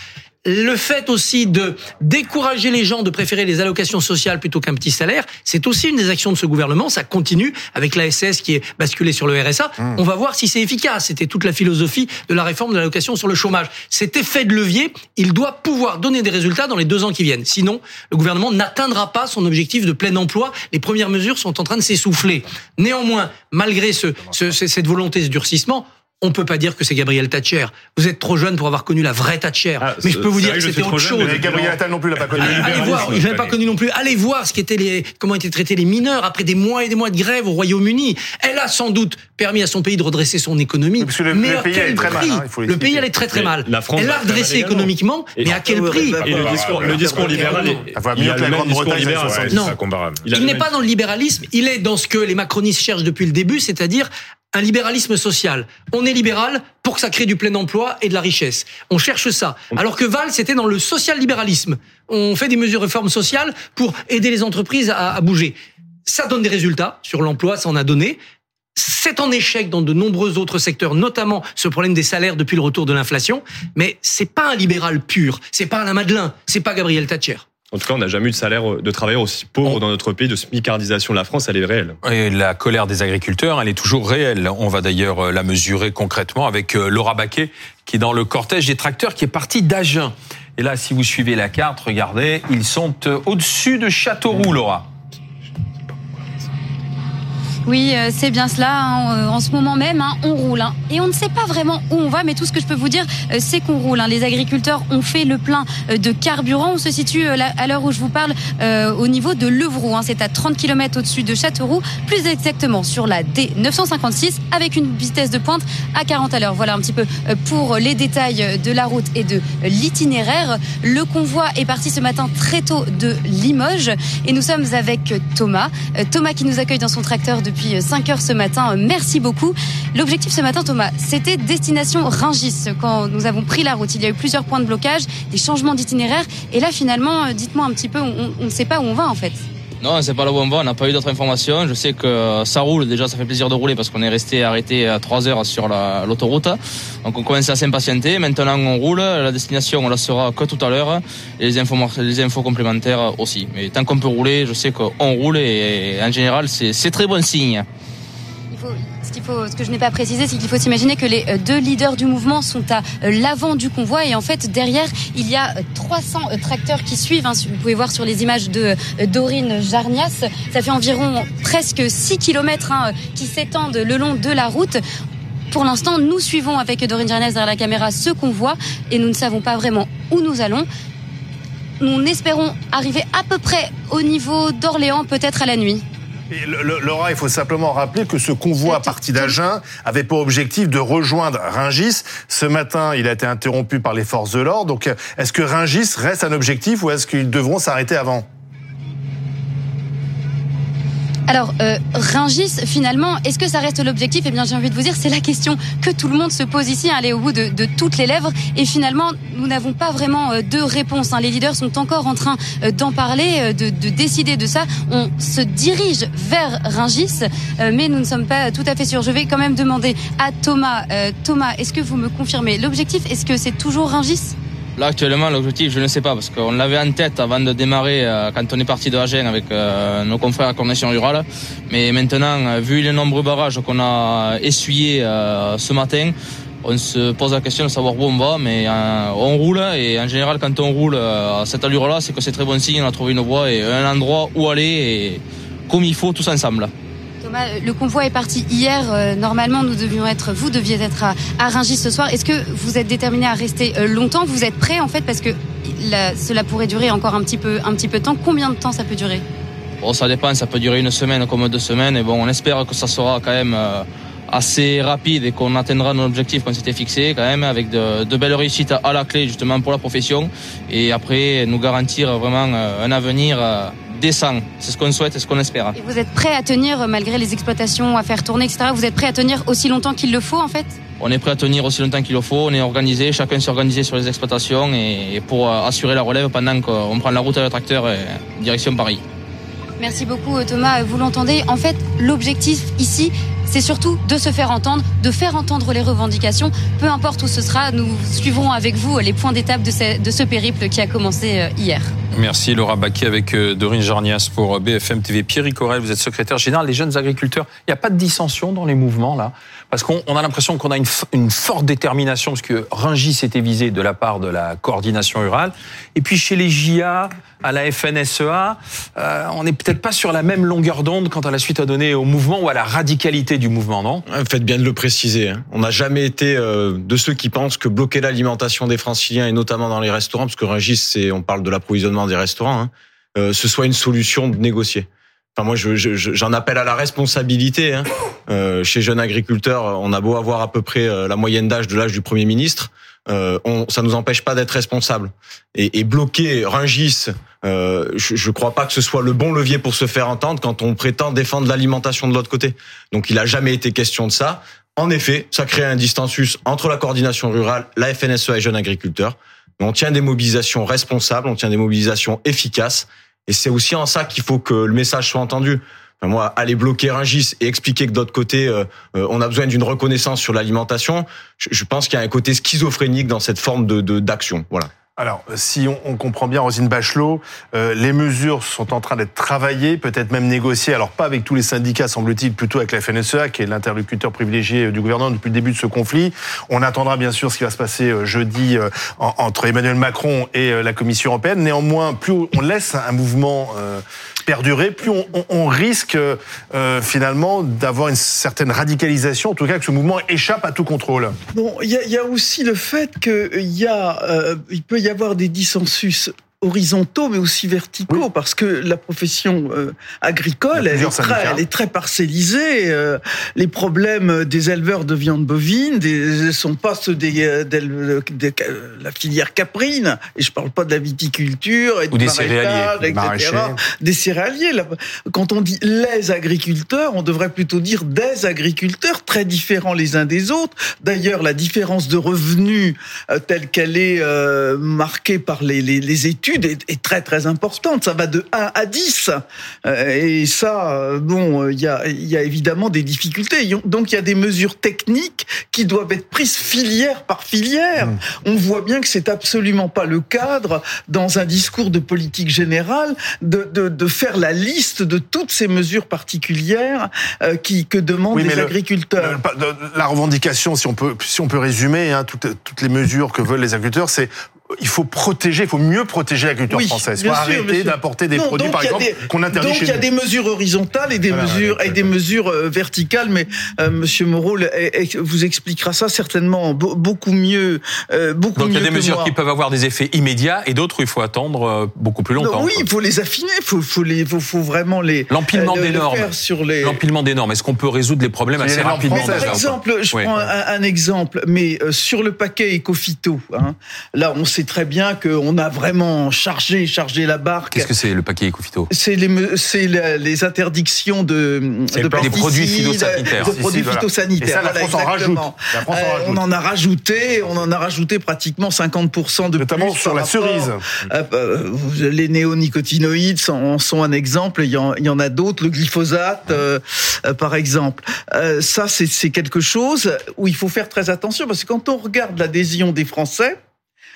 le fait aussi de décourager les gens de préférer les allocations sociales plutôt qu'un petit salaire, c'est aussi une des actions de ce gouvernement. Ça continue avec l'ASS qui est basculée sur le RSA. Mmh. On va voir si c'est efficace. C'était toute la philosophie de la réforme de l'allocation sur le chômage. Cet effet de levier, il doit pouvoir donner des résultats dans les deux ans qui viennent. Sinon, le gouvernement n'atteindra pas son objectif de plein emploi. Les premières mesures sont en train de s'essouffler. Néanmoins, malgré ce, ce, cette volonté de durcissement, on peut pas dire que c'est Gabriel Thatcher. Vous êtes trop jeune pour avoir connu la vraie Thatcher. Ah, mais je peux vous dire que c'était autre chose. Mais Gabriel Attal non plus l'a pas connu. Allez, voir, je l'ai pas connu non plus. Allez voir ce qu'étaient les, comment étaient traités les mineurs après des mois et des mois de grève au Royaume-Uni. Elle a sans doute permis à son pays de redresser son économie. Parce que le, mais le pays allait très mal. Hein, le pays allait très très mal. La France Elle l'a redressé économiquement, mais à quel prix le discours, le discours libéral la. Non, il n'est pas dans le libéralisme. Il est dans ce que les macronistes cherchent depuis le début, c'est-à-dire un libéralisme social. On est libéral pour que ça crée du plein emploi et de la richesse. On cherche ça. Alors que Val, c'était dans le social-libéralisme. On fait des mesures de réforme sociales pour aider les entreprises à, à bouger. Ça donne des résultats sur l'emploi, ça en a donné. C'est en échec dans de nombreux autres secteurs, notamment ce problème des salaires depuis le retour de l'inflation. Mais c'est pas un libéral pur. C'est pas Alain Madelin. C'est pas Gabriel Thatcher. En tout cas, on n'a jamais eu de salaire de travailleurs aussi pauvre dans notre pays, de smicardisation de la France, elle est réelle. Et la colère des agriculteurs, elle est toujours réelle. On va d'ailleurs euh, la mesurer concrètement avec euh, Laura Baquet, qui est dans le cortège des tracteurs, qui est parti d'Agen. Et là, si vous suivez la carte, regardez, ils sont euh, au-dessus de Châteauroux, Laura. Oui, euh, c'est bien cela. hein. Euh, En ce moment même, hein, on roule. hein. Et on ne sait pas vraiment où on va, mais tout ce que je peux vous dire, euh, c'est qu'on roule. Les agriculteurs ont fait le plein de carburant. On se situe à l'heure où je vous parle au niveau de Levroux. C'est à 30 km au-dessus de Châteauroux, plus exactement sur la D956, avec une vitesse de pointe à 40 à l'heure. Voilà un petit peu pour les détails de la route et de l'itinéraire. Le convoi est parti ce matin très tôt de Limoges et nous sommes avec Thomas. Thomas qui nous accueille dans son tracteur depuis 5 heures ce matin. Merci beaucoup. L'objectif ce matin, Thomas, c'était destination Ringis. Quand nous avons pris la route, il y a eu plusieurs points de blocage, des changements d'itinéraire. Et là, finalement, dites-moi un petit peu, on ne sait pas où on va en fait. Non, c'est pas là où on va, on n'a pas eu d'autres informations. Je sais que ça roule, déjà ça fait plaisir de rouler parce qu'on est resté arrêté à 3 heures sur la- l'autoroute. Donc on commence à s'impatienter. Maintenant on roule, la destination on la saura que tout à l'heure et les infos, les infos complémentaires aussi. Mais tant qu'on peut rouler, je sais qu'on roule et en général c'est très bon signe. Ce, qu'il faut, ce que je n'ai pas précisé, c'est qu'il faut s'imaginer que les euh, deux leaders du mouvement sont à euh, l'avant du convoi et en fait derrière il y a euh, 300 euh, tracteurs qui suivent. hein. Vous pouvez voir sur les images de Dorine Jarnias, ça fait environ presque 6 km qui s'étendent le long de la route. Pour l'instant, nous suivons avec Dorine Jarnias derrière la caméra ce convoi et nous ne savons pas vraiment où nous allons. Nous espérons arriver à peu près au niveau d'Orléans, peut-être à la nuit. Et le- le- Laura, il faut simplement rappeler que ce convoi parti d'Agen avait pour objectif de rejoindre Ringis. Ce matin, il a été interrompu par les forces de l'ordre. Donc, est-ce que Ringis reste un objectif ou est-ce qu'ils devront s'arrêter avant? Alors, euh, Ringis, finalement, est-ce que ça reste l'objectif? Eh bien, j'ai envie de vous dire, c'est la question que tout le monde se pose ici, hein, aller au bout de, de toutes les lèvres. Et finalement, nous n'avons pas vraiment euh, de réponse. hein. Les leaders sont encore en train euh, d'en parler, euh, de, de décider de ça. On se dirige vers Ringis, euh, mais nous ne sommes pas tout à fait sûrs. Je vais quand même demander à Thomas. Thomas, est-ce que vous me confirmez l'objectif? Est-ce que c'est toujours Ringis? Là actuellement l'objectif je ne sais pas parce qu'on l'avait en tête avant de démarrer euh, quand on est parti de Agen avec euh, nos confrères à Coordination Rurale. Mais maintenant, euh, vu les nombreux barrages qu'on a essuyés euh, ce matin, on se pose la question de savoir où on va, mais euh, on roule et en général quand on roule euh, à cette allure-là, c'est que c'est très bon signe, on a trouvé une voie et un endroit où aller et comme il faut tous ensemble. Le convoi est parti hier. Euh, Normalement, nous devions être, vous deviez être à, à ce soir. Est-ce que vous êtes déterminé à rester euh, longtemps? Vous êtes prêt en fait? Parce que la- cela pourrait durer encore un petit peu, un petit peu de temps. Combien de temps ça peut durer? Bon, ça dépend, ça peut durer une semaine comme deux semaines. Et bon, on espère que ça sera quand même euh, assez rapide et qu'on atteindra nos objectifs qu'on s'était fixés quand même avec de, de belles réussites à la clé justement pour la profession. Et après, nous garantir vraiment un avenir décent. C'est ce qu'on souhaite et ce qu'on espère. Et vous êtes prêt à tenir euh, malgré les exploitations à faire tourner, etc. Vous êtes prêt à tenir aussi longtemps qu'il le faut en fait? On est prêt à tenir aussi longtemps qu'il le faut. On est organisé, chacun s'est organisé sur les exploitations et, pour euh, assurer la relève pendant qu'on prend la route avec le tracteur et direction Paris. Merci beaucoup Thomas. Vous l'entendez, en fait, l'objectif ici, c'est surtout de se faire entendre, de faire entendre les revendications. Peu importe où ce sera, nous suivrons avec vous les points d'étape de ce, périple qui a commencé euh, hier. Merci Laura Baquet avec euh, Dorine Jarnias pour euh, BFM TV. Pierre Corel, vous êtes secrétaire général des jeunes agriculteurs. Il n'y a pas de dissension dans les mouvements là? Parce qu'on on a l'impression qu'on a une, forte détermination, parce que Rungis était visé de la part de la coordination rurale. Et puis chez les JA, à la FNSEA, euh, on n'est peut-être pas sur la même longueur d'onde quant à la suite à donner au mouvement ou à la radicalité du mouvement, non? Faites bien de le préciser. hein. On n'a jamais été euh, de ceux qui pensent que bloquer l'alimentation des Franciliens et notamment dans les restaurants, parce que Rungis, on parle de l'approvisionnement des restaurants, hein, euh, ce soit une solution de négocier. Enfin, moi, je- je- je- j'en appelle à la responsabilité. Hein. Euh, chez jeunes agriculteurs, on a beau avoir à peu près euh, la moyenne d'âge de l'âge du Premier ministre, euh, on, ça nous empêche pas d'être responsable. Et, et bloquer Rungis, euh, je ne crois pas que ce soit le bon levier pour se faire entendre quand on prétend défendre l'alimentation de l'autre côté. Donc, il a jamais été question de ça. En effet, ça crée un distansus entre la coordination rurale, la FNSEA et jeunes agriculteurs. On tient des mobilisations responsables, on tient des mobilisations efficaces. Et c'est aussi en ça qu'il faut que le message soit entendu. Moi, aller bloquer Rungis et expliquer que d'autre côté, euh, euh, on a besoin d'une reconnaissance sur l'alimentation, je, pense qu'il y a un côté schizophrénique dans cette forme de- d'action. Voilà. Alors, si on, comprend bien, Rosine Bachelot, euh, les mesures sont en train d'être travaillées, peut-être même négociées. Alors, pas avec tous les syndicats, semble-t-il, plutôt avec la FNSEA, qui est l'interlocuteur privilégié du gouvernement depuis le début de ce conflit. On attendra bien sûr ce qui va se passer euh, jeudi euh, en- entre Emmanuel Macron et euh, la Commission européenne. Néanmoins, plus on laisse un mouvement euh, perdurer, plus on, risque euh, finalement d'avoir une certaine radicalisation, en tout cas que ce mouvement échappe à tout contrôle. Bon, il y, a- aussi le fait qu'il euh, peut y avoir des dissensus horizontaux mais aussi verticaux parce que la profession euh, agricole elle est, très, elle est très parcellisée euh, les problèmes des éleveurs de viande bovine ne sont pas ceux des, euh, de, la filière caprine et je parle pas de la viticulture et Ou du des céréaliers, etc. des céréaliers là. quand on dit les agriculteurs on devrait plutôt dire des agriculteurs très différents les uns des autres d'ailleurs la différence de revenus euh, telle qu'elle est marquée par les, les, les études est, est très très importante. Ça va de 1 à 10. Euh, et ça, euh, bon, euh, il y, a, y a évidemment des difficultés. Donc il y a des mesures techniques qui doivent être prises filière par filière. On voit bien que c'est absolument pas le cadre dans un discours de politique générale de, de, de faire la liste de toutes ces mesures particulières euh, qui que demandent Oui, les le- agriculteurs. le- la revendication, si on peut, si on peut résumer hein, toutes, toutes les mesures que veulent les agriculteurs, c'est il faut protéger, il faut mieux protéger l'agriculture Oui, française. Il faut arrêter sûr. d'apporter des Non, produits, donc par exemple, des- qu'on interdit Donc chez il y a nous. des mesures horizontales et des Voilà, mesures et des mesures euh, verticales, mais euh, Monsieur Moreau vous expliquera ça certainement beau- beaucoup mieux, euh, beaucoup Donc il y a des mesures moi. qui peuvent avoir des effets immédiats et d'autres où il faut attendre euh, beaucoup plus longtemps. Non, oui, il faut les affiner, il faut, faut les, faut, faut vraiment les L'empilement euh, des le normes. sur les. L'empilement des normes. Est-ce qu'on peut résoudre les problèmes assez rapidement Par exemple, je Oui. prends un, un exemple, mais euh, sur le paquet Ecofito, hein, là, on sait très bien qu'on a vraiment chargé, chargé la barque. Qu'est-ce que c'est le paquet Ecofito C'est les, la- interdictions de, de des produits phytosanitaires. De Si, produits si, voilà. phytosanitaires. Et ça, la Voilà, en rajoute. exactement. La France en Euh, rajoute. on en a rajouté, on en a rajouté pratiquement 50% de Notamment plus sur la rapport- cerise. Euh, les néonicotinoïdes sont, sont un exemple. Il y en, il y en a d'autres. Le glyphosate, euh, euh, par exemple. Euh, ça, c'est c'est quelque chose où il faut faire très attention parce que quand on regarde l'adhésion des Français.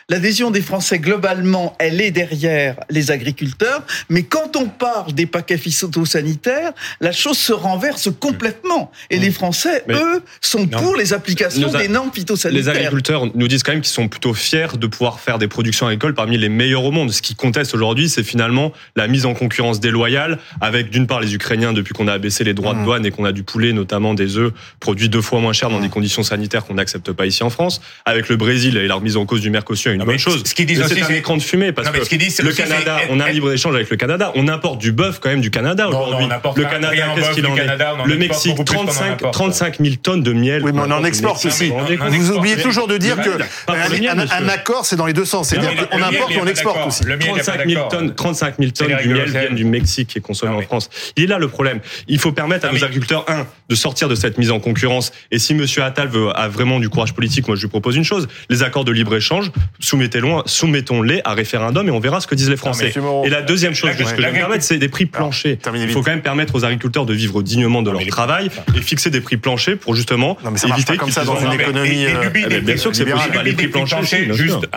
L'adhésion des Français, globalement, elle est derrière les agriculteurs, mais quand on parle des paquets phytosanitaires, la chose se renverse complètement. Et les Français, Mais- eux, sont Non. pour les applications a- des normes Les phytosanitaires. agriculteurs nous disent quand même qu'ils sont plutôt fiers de pouvoir faire des productions agricoles parmi les meilleures au monde. Ce qu'ils contestent aujourd'hui, c'est finalement la mise en concurrence déloyale avec d'une part les Ukrainiens depuis qu'on a abaissé les droits de douane et qu'on a du poulet, notamment des œufs produits deux fois moins cher dans des conditions sanitaires qu'on n'accepte pas ici en France. Avec le Brésil et la remise en cause du Mercosur, une Non, bonne chose. ce qu'ils disent Mais aussi, c'est un écran de fumée parce Non, mais que ce qu'ils disent, c'est le aussi, Canada, on a un libre échange avec le Canada, on importe du bœuf quand même du Canada aujourd'hui. Le Canada, qu'est-ce qu'il en est Le Mexique, beaucoup plus qu'on en 35, importe. 35 000 tonnes de miel. Oui, mais on en exporte aussi. Vous oubliez toujours de dire que un, accord, c'est dans les deux sens. C'est-à-dire qu'on importe et on exporte aussi. Le miel, il est pas 35 000 d'accord. tonnes, 35 000 C'est tonnes du miel viennent du Mexique qui est consommé en France. Il est là le problème. Il faut permettre à nos agriculteurs, un, de sortir de cette mise en concurrence. Et si Monsieur Attal veut, a vraiment du courage politique, moi je lui propose une chose. Les accords de libre-échange, soumettez-les soumettons-les à référendum et on verra ce que disent les Français. et la deuxième chose, la- que je vais la- me permettre, c'est des prix planchers. Il faut quand même permettre aux agriculteurs de vivre dignement de leur travail et fixer des prix planchers pour justement Non, mais ça marche éviter comme ça dans une économie, euh, eh bien sûr que c'est possible. Les prix des prix planchers, juste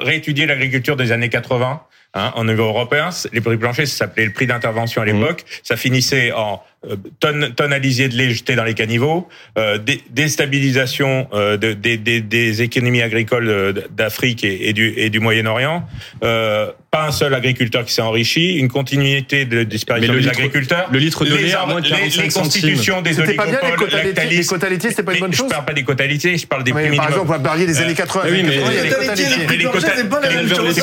réétudier l'agriculture des années 80 hein, en niveau européen. Les prix planchers, ça s'appelait le prix d'intervention à Mmh. l'époque. Ça finissait en tonnes tonnes à lisier de lait jeté dans les caniveaux, euh, dé- déstabilisation euh, de- des- économies agricoles euh, d'Afrique et, et du, et du Moyen-Orient. Euh, pas un seul agriculteur qui s'est enrichi, une continuité de disparition Mais le des litre- agriculteurs. le litre de lait à moins de les- 45 les constitutions des C'était pas bien les oligopoles, quotas laitiers Lactalis. Les quotas laitiers, c'était pas une bonne Mais chose Je parle pas des quotas laitiers, je parle des Oui, prix Par minimums. exemple, vous parliez des années 80. oui, mais- Les quotas laitiers, les quotas- c'est pas la même chose.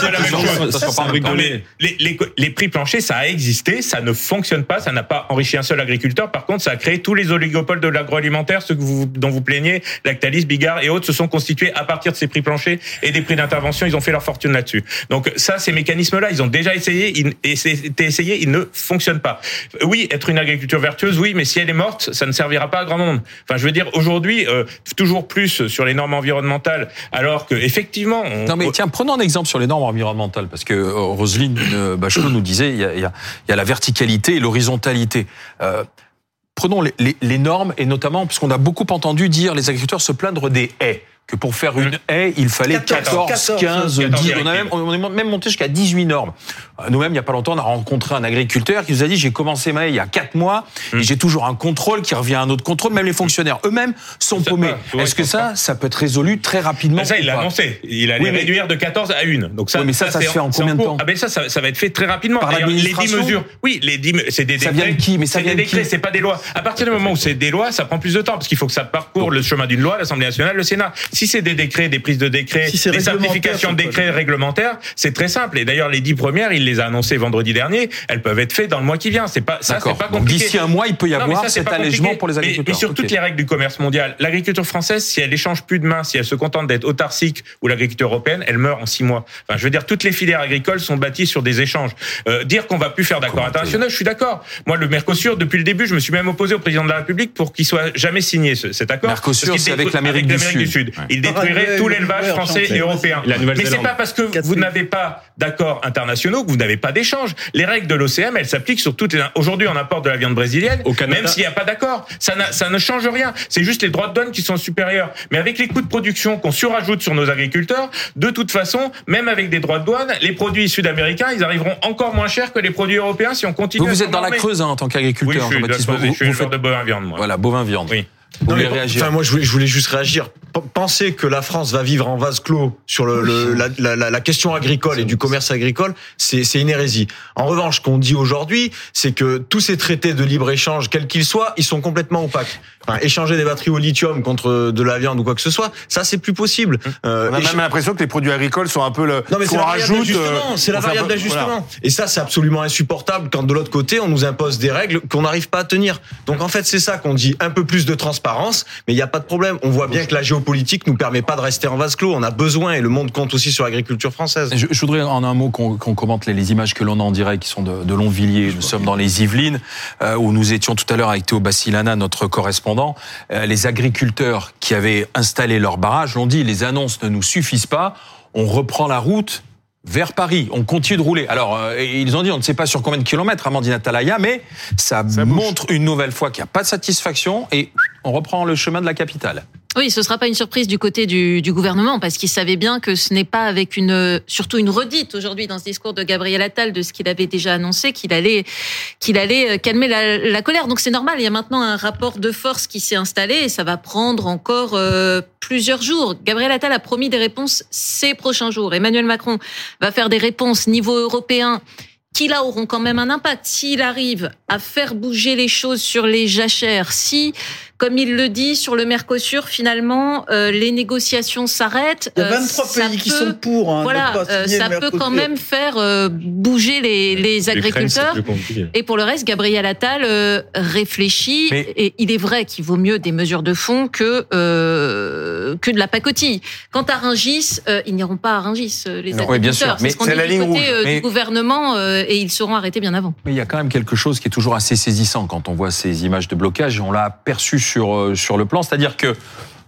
mais les prix planchers, ça a existé, ça ne fonctionne pas, ça n'a pas enrichi un seul agriculteur. Par contre, ça a créé tous les oligopoles de l'agroalimentaire, ceux que vous, dont vous plaignez, Lactalis, Bigard et autres se sont constitués à partir de ces prix planchers et des prix d'intervention. Ils ont fait leur fortune là-dessus. Donc ça, ces mécanismes-là, ils ont déjà essayé, ils, et c'était essayé, ils ne fonctionnent pas. Oui, être une agriculture vertueuse, oui, mais si elle est morte, ça ne servira pas à grand monde. Enfin, je veux dire, aujourd'hui, euh, toujours plus sur les normes environnementales, alors que effectivement, on, Non mais tiens, prenons un exemple sur les normes environnementales, parce que euh, Roselyne euh, Bachelot nous disait, il y a, il y a- il y a la verticalité et l'horizontalité. Euh, prenons les, les- les normes, et notamment, parce qu'on a beaucoup entendu dire les agriculteurs se plaindre des haies, que pour faire une haie, il fallait 14, 14, 15, 14 10, on, a même, on est même monté jusqu'à 18 normes. Nous-mêmes, il n'y a pas longtemps, on a rencontré un agriculteur qui nous a dit j'ai commencé ma haie il y a quatre mois et j'ai toujours un contrôle qui revient à un autre contrôle. Même les fonctionnaires eux-mêmes sont paumés. Est-ce que ça, ça peut être résolu très rapidement ça, il l'a annoncé. Il allait Oui, mais- réduire de 14 à 1. Donc ça, Oui, mais ça, ça se fait en combien de temps Ah ben ça, ça, ça va être fait très rapidement. Par les 10 l'administration mesures. Oui, les 10, c'est des Ça décrets. vient de qui Mais ça c'est vient des décrets, c'est pas des lois. À partir du moment où c'est des lois, ça prend plus de temps parce qu'il faut que ça parcourt le chemin d'une loi, l'Assemblée nationale, le Sénat. Si c'est des décrets, des prises de décrets, Si des simplifications de décrets réglementaires, c'est très simple. Et d'ailleurs, les 10 premières, il les a annoncées vendredi dernier. Elles peuvent être faites dans le mois qui vient. C'est pas ça, D'accord. c'est pas compliqué. d'ici un mois, il peut y Non, mais avoir ça, c'est cet allègement pour les Mais- agriculteurs. Mais sur Ok. toutes les règles du commerce mondial, l'agriculture française, si elle échange plus de main, si elle se contente d'être autarcique ou l'agriculture européenne, elle meurt en six mois. Enfin, je veux dire, toutes les filières agricoles sont bâties sur des échanges. Euh, dire qu'on va plus faire d'accords internationaux, je suis d'accord. Moi, le Mercosur, depuis le début, je me suis même opposé au président de la République pour qu'il soit jamais signé ce- cet accord. Mercosur, c'est avec l'Amérique du Sud. Ouais. Il détruirait tout l'élevage français et européen. La Mais c'est pas parce que vous n'avez pas d'accords internationaux que vous n'avez pas d'échange. Les règles de l'OCM, elles s'appliquent sur toutes les. Aujourd'hui, on importe de la viande brésilienne, Au Canada. même s'il n'y a pas d'accord. Ça, ne change rien. C'est juste les droits de douane qui sont supérieurs. Mais avec les coûts de production qu'on surajoute sur nos agriculteurs, de toute façon, même avec des droits de douane, les produits sud-américains, ils arriveront encore moins chers que les produits européens si on continue. Vous, à vous êtes dans la Creuse hein, en tant Oui, qu'agriculteur, je suis, Jean-Baptiste. Vous, je suis vous faites de bovin viande, moi. voilà bovin viande. Oui. Vous Non, mais, réagir Enfin, moi, je voulais, je voulais juste réagir. P- Penser que la France va vivre en vase clos sur le, le- la, la- question agricole et du commerce agricole, c'est une hérésie. En revanche, ce qu'on dit aujourd'hui, c'est que tous ces traités de libre échange, quels qu'ils soient, ils sont complètement opaques. Enfin, échanger des batteries au lithium contre de la viande ou quoi que ce soit, ça c'est plus possible. Euh, On a même l'impression que les produits agricoles sont un peu le. non mais c'est la variable d'ajustement, euh, c'est la variable d'ajustement. voilà. Et ça, c'est absolument insupportable quand de l'autre côté, on nous impose des règles qu'on n'arrive pas à tenir. Donc en fait, c'est ça qu'on dit, un peu plus de transparence, mais il n'y a pas de problème. On voit bien que la géopolitique nous permet pas de rester en vase clos. On a besoin, et le monde compte aussi sur l'agriculture française. Je, voudrais en un mot qu'on commente les, images que l'on a en direct qui sont de, Longvilliers. Nous sommes dans les Yvelines euh, où nous étions tout à l'heure avec Théo Bassilana, notre correspondant. Euh, les agriculteurs qui avaient installé leur barrage l'ont dit les annonces ne nous suffisent pas. On reprend la route vers Paris. On continue de rouler. Alors, euh, ils ont dit, on ne sait pas sur combien de kilomètres, Amandine Atalaya, mais ça, montre une nouvelle fois qu'il n'y a pas de satisfaction et on reprend le chemin de la capitale. Oui, ce sera pas une surprise du côté du, du gouvernement parce qu'il savait bien que ce n'est pas avec une, surtout une redite aujourd'hui dans ce discours de Gabriel Attal de ce qu'il avait déjà annoncé qu'il allait, qu'il allait euh, calmer la, la colère. Donc c'est normal. Il y a maintenant un rapport de force qui s'est installé et ça va prendre encore euh, plusieurs jours. Gabriel Attal a promis des réponses ces prochains jours. Emmanuel Macron va faire des réponses niveau européen qui là auront quand même un impact. S'il arrive à faire bouger les choses sur les jachères, si, comme il le dit, sur le Mercosur, finalement, euh, les négociations s'arrêtent. Il y a euh, 23 ça pays qui sont pour. Hein, voilà, pas euh, ça peut quand même faire euh, bouger les, les agriculteurs. Et pour le reste, Gabriel Attal euh, réfléchit. Mais- Et il est vrai qu'il vaut mieux des mesures de fond que euh, que de la pacotille. Quant à Rungis, euh, ils n'iront pas à Rungis, euh, les Non, agriculteurs. oui, bien sûr, C'est mais c'est la du ligne côté rouge. euh, Mais- du gouvernement euh, et ils seront arrêtés bien avant. Mais il y a quand même quelque chose qui est toujours assez saisissant quand on voit ces images de blocage. On l'a aperçu sur, euh, sur le plan, c'est-à-dire que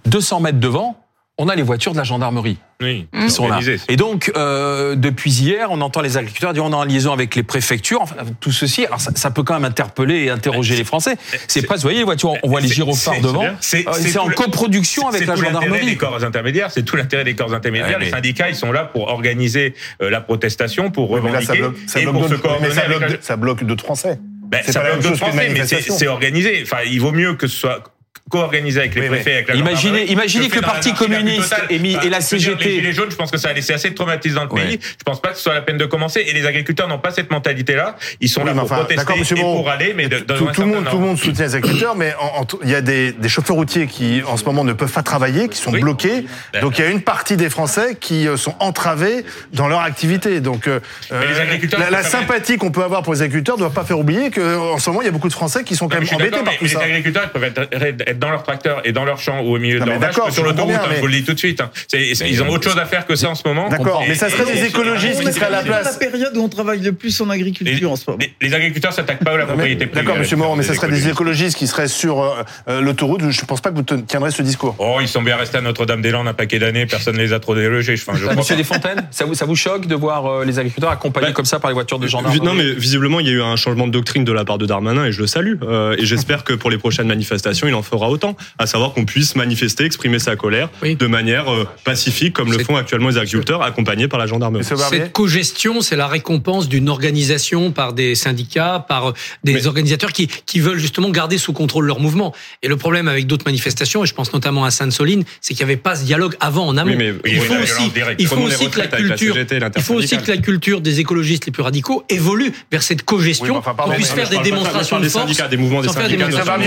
200 mètres devant, on a les voitures de la gendarmerie Oui, Mmh. qui sont là. Et donc, euh, depuis hier, on entend les agriculteurs dire on est en liaison avec les préfectures. Enfin, tout ceci, alors ça, ça peut quand même interpeller et interroger les Français. C'est pas, vous voyez les voitures, on voit les C'est- gyrophares c'est- devant. c'est- Euh, c'est C'est en coproduction avec C'est la gendarmerie. des corps intermédiaires, c'est tout l'intérêt des corps intermédiaires. Ouais, mais- Les syndicats, ils sont là pour organiser euh, la protestation, pour mais là, revendiquer ça bloque, ça et bloque pour se d'autres- mais ça bloque, la- ça bloque d'autres Français. Ben, C'est ça bloque même d'autres Français, mais c'est organisé. Enfin, il vaut mieux que ce soit co-organisé avec les Oui, mais préfets, avec la imaginez- imaginez que le Parti communiste et mi- et la CGT. Les Gilets jaunes, je pense que ça a laissé assez de traumatisme dans le pays. Je pense pas que ce soit la peine de commencer. Et les agriculteurs n'ont pas cette mentalité-là. Ils sont Oui, là pour enfin, protester et pour aller, mais de, tout, tout le monde, tout le monde soutient les agriculteurs, mais il y a des, des chauffeurs routiers qui, en ce moment, ne peuvent pas travailler, qui sont bloqués. Donc, il y a une partie des Français qui euh, sont entravés dans leur activité. Donc, euh, les euh, agriculteurs, la, sympathie qu'on peut avoir pour les agriculteurs ne doit pas faire oublier qu'en ce moment, il y a beaucoup de Français qui sont quand Non, même embêtés par mais tout les ça. agriculteurs peuvent être, être dans leur tracteur et dans leur champ ou au milieu Non, de leur vache d'accord, que sur l'autoroute. hein, mais- Je vous le dis tout de suite. hein. C'est- Ils ont autre chose à faire que ça en ce moment. D'accord, Et- mais ça serait des écologistes qui seraient à la place. la période où on travaille le plus en Les, agriculture en ce moment. les- les agriculteurs s'attaquent pas à la propriété privée. D'accord, monsieur Moreau, mais ça serait des écologistes. qui seraient sur euh, euh, l'autoroute. Je ne pense pas que vous tiendrez ce discours. Oh, ils sont bien restés à Notre-Dame-des-Landes un paquet d'années, personne ne les a trop délogés. Enfin, je Ça, crois Monsieur. Desfontaines, ça vous, ça vous choque de voir euh, les agriculteurs accompagnés Bah, comme ça par les voitures de gendarmerie Non, mais visiblement, il y a eu un changement de doctrine de la part de Darmanin et je le salue. Euh, et j'espère que pour les prochaines manifestations, il en fera autant, à savoir qu'on puisse manifester, exprimer sa colère de manière euh, pacifique, comme le font actuellement les agriculteurs, accompagnés par la gendarmerie. Cette co-gestion, c'est la récompense d'une organisation par des syndicats, par euh, des organisateurs qui, qui veulent justement garder sous contrôle leur mouvement. Et le problème avec d'autres manifestations, et je pense notamment à Sainte-Soline, c'est qu'il n'y avait pas ce dialogue avant en amont. Oui, mais il faut aussi, il faut aussi que la culture, il faut aussi que la culture des écologistes les plus radicaux évolue vers cette co-gestion pour puisse faire des démonstrations de force. Syndicats, des mouvements des syndicats.